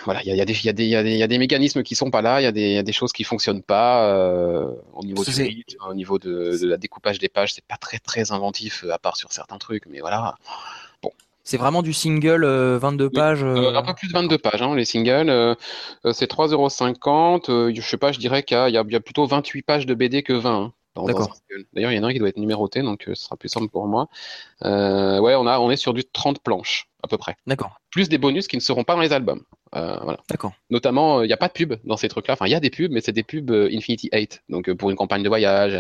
voilà, il y a, des, y a des, il y a des, il y a des mécanismes qui sont pas là, il y a des, il y a des choses qui fonctionnent pas euh, au niveau du rythme, au niveau de, de la découpage des pages, c'est pas très très inventif euh, à part sur certains trucs, mais voilà. C'est vraiment du single, euh, 22 pages. Euh, euh, un peu plus de 22 pages, hein, les singles. Euh, euh, c'est 3,50€. Euh, je sais pas, je dirais qu'il y, y a plutôt 28 pages de BD que 20. hein, dans- dans D'accord. D'ailleurs, il y en a un qui doit être numéroté, donc euh, ce sera plus simple pour moi. Euh, ouais, on, a, on est sur du 30 planches, à peu près. D'accord, Plus des bonus qui ne seront pas dans les albums. Euh, voilà. d'accord. Notamment, il n'y a pas de pub dans ces trucs-là. Enfin, il y a des pubs, mais c'est des pubs Infinity 8. Donc, pour une campagne de voyage.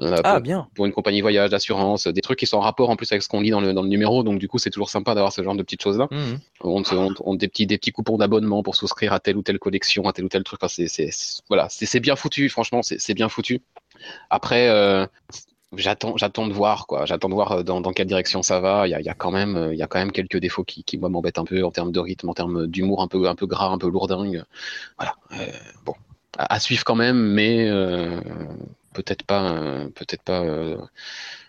Ah pour, bien. pour une compagnie voyage, d'assurance, des trucs qui sont en rapport en plus avec ce qu'on lit dans le, dans le numéro. Donc du coup, c'est toujours sympa d'avoir ce genre de petites choses-là. Mhm. On, on, on- des petits des petits coupons d'abonnement pour souscrire à telle ou telle collection, à tel ou tel truc. Enfin, c'est voilà, c'est bien foutu. Franchement, c'est bien foutu. Après, euh, j'attends de voir quoi. J'attends de voir euh, dans, quelle direction ça va. Il y a, quand même euh, y a quand même quelques défauts qui qui m'embêtent un peu en termes de rythme, en termes d'humour un peu un peu gras, un peu lourdingue. Voilà. Bon, à, suivre quand même, mais peut-être pas euh,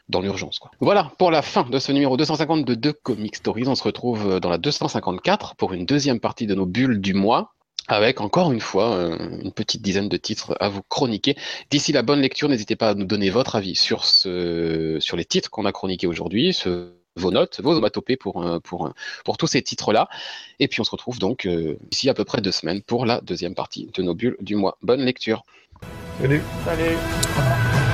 dans l'urgence. Voilà pour la fin de ce numéro 250 de Comic Stories. On se retrouve dans la 254 pour une deuxième partie de nos bulles du mois. Avec encore une fois euh, une petite dizaine de titres à vous chroniquer. D'ici la bonne lecture, n'hésitez pas à nous donner votre avis sur, ce, sur les titres qu'on a chroniqués aujourd'hui, ce- vos notes, vos onomatopées pour, euh, pour, euh, pour tous ces titres-là. Et puis on se retrouve donc euh, d'ici à peu près deux semaines pour la deuxième partie de nos bulles du mois. Bonne lecture. Salut. Salut.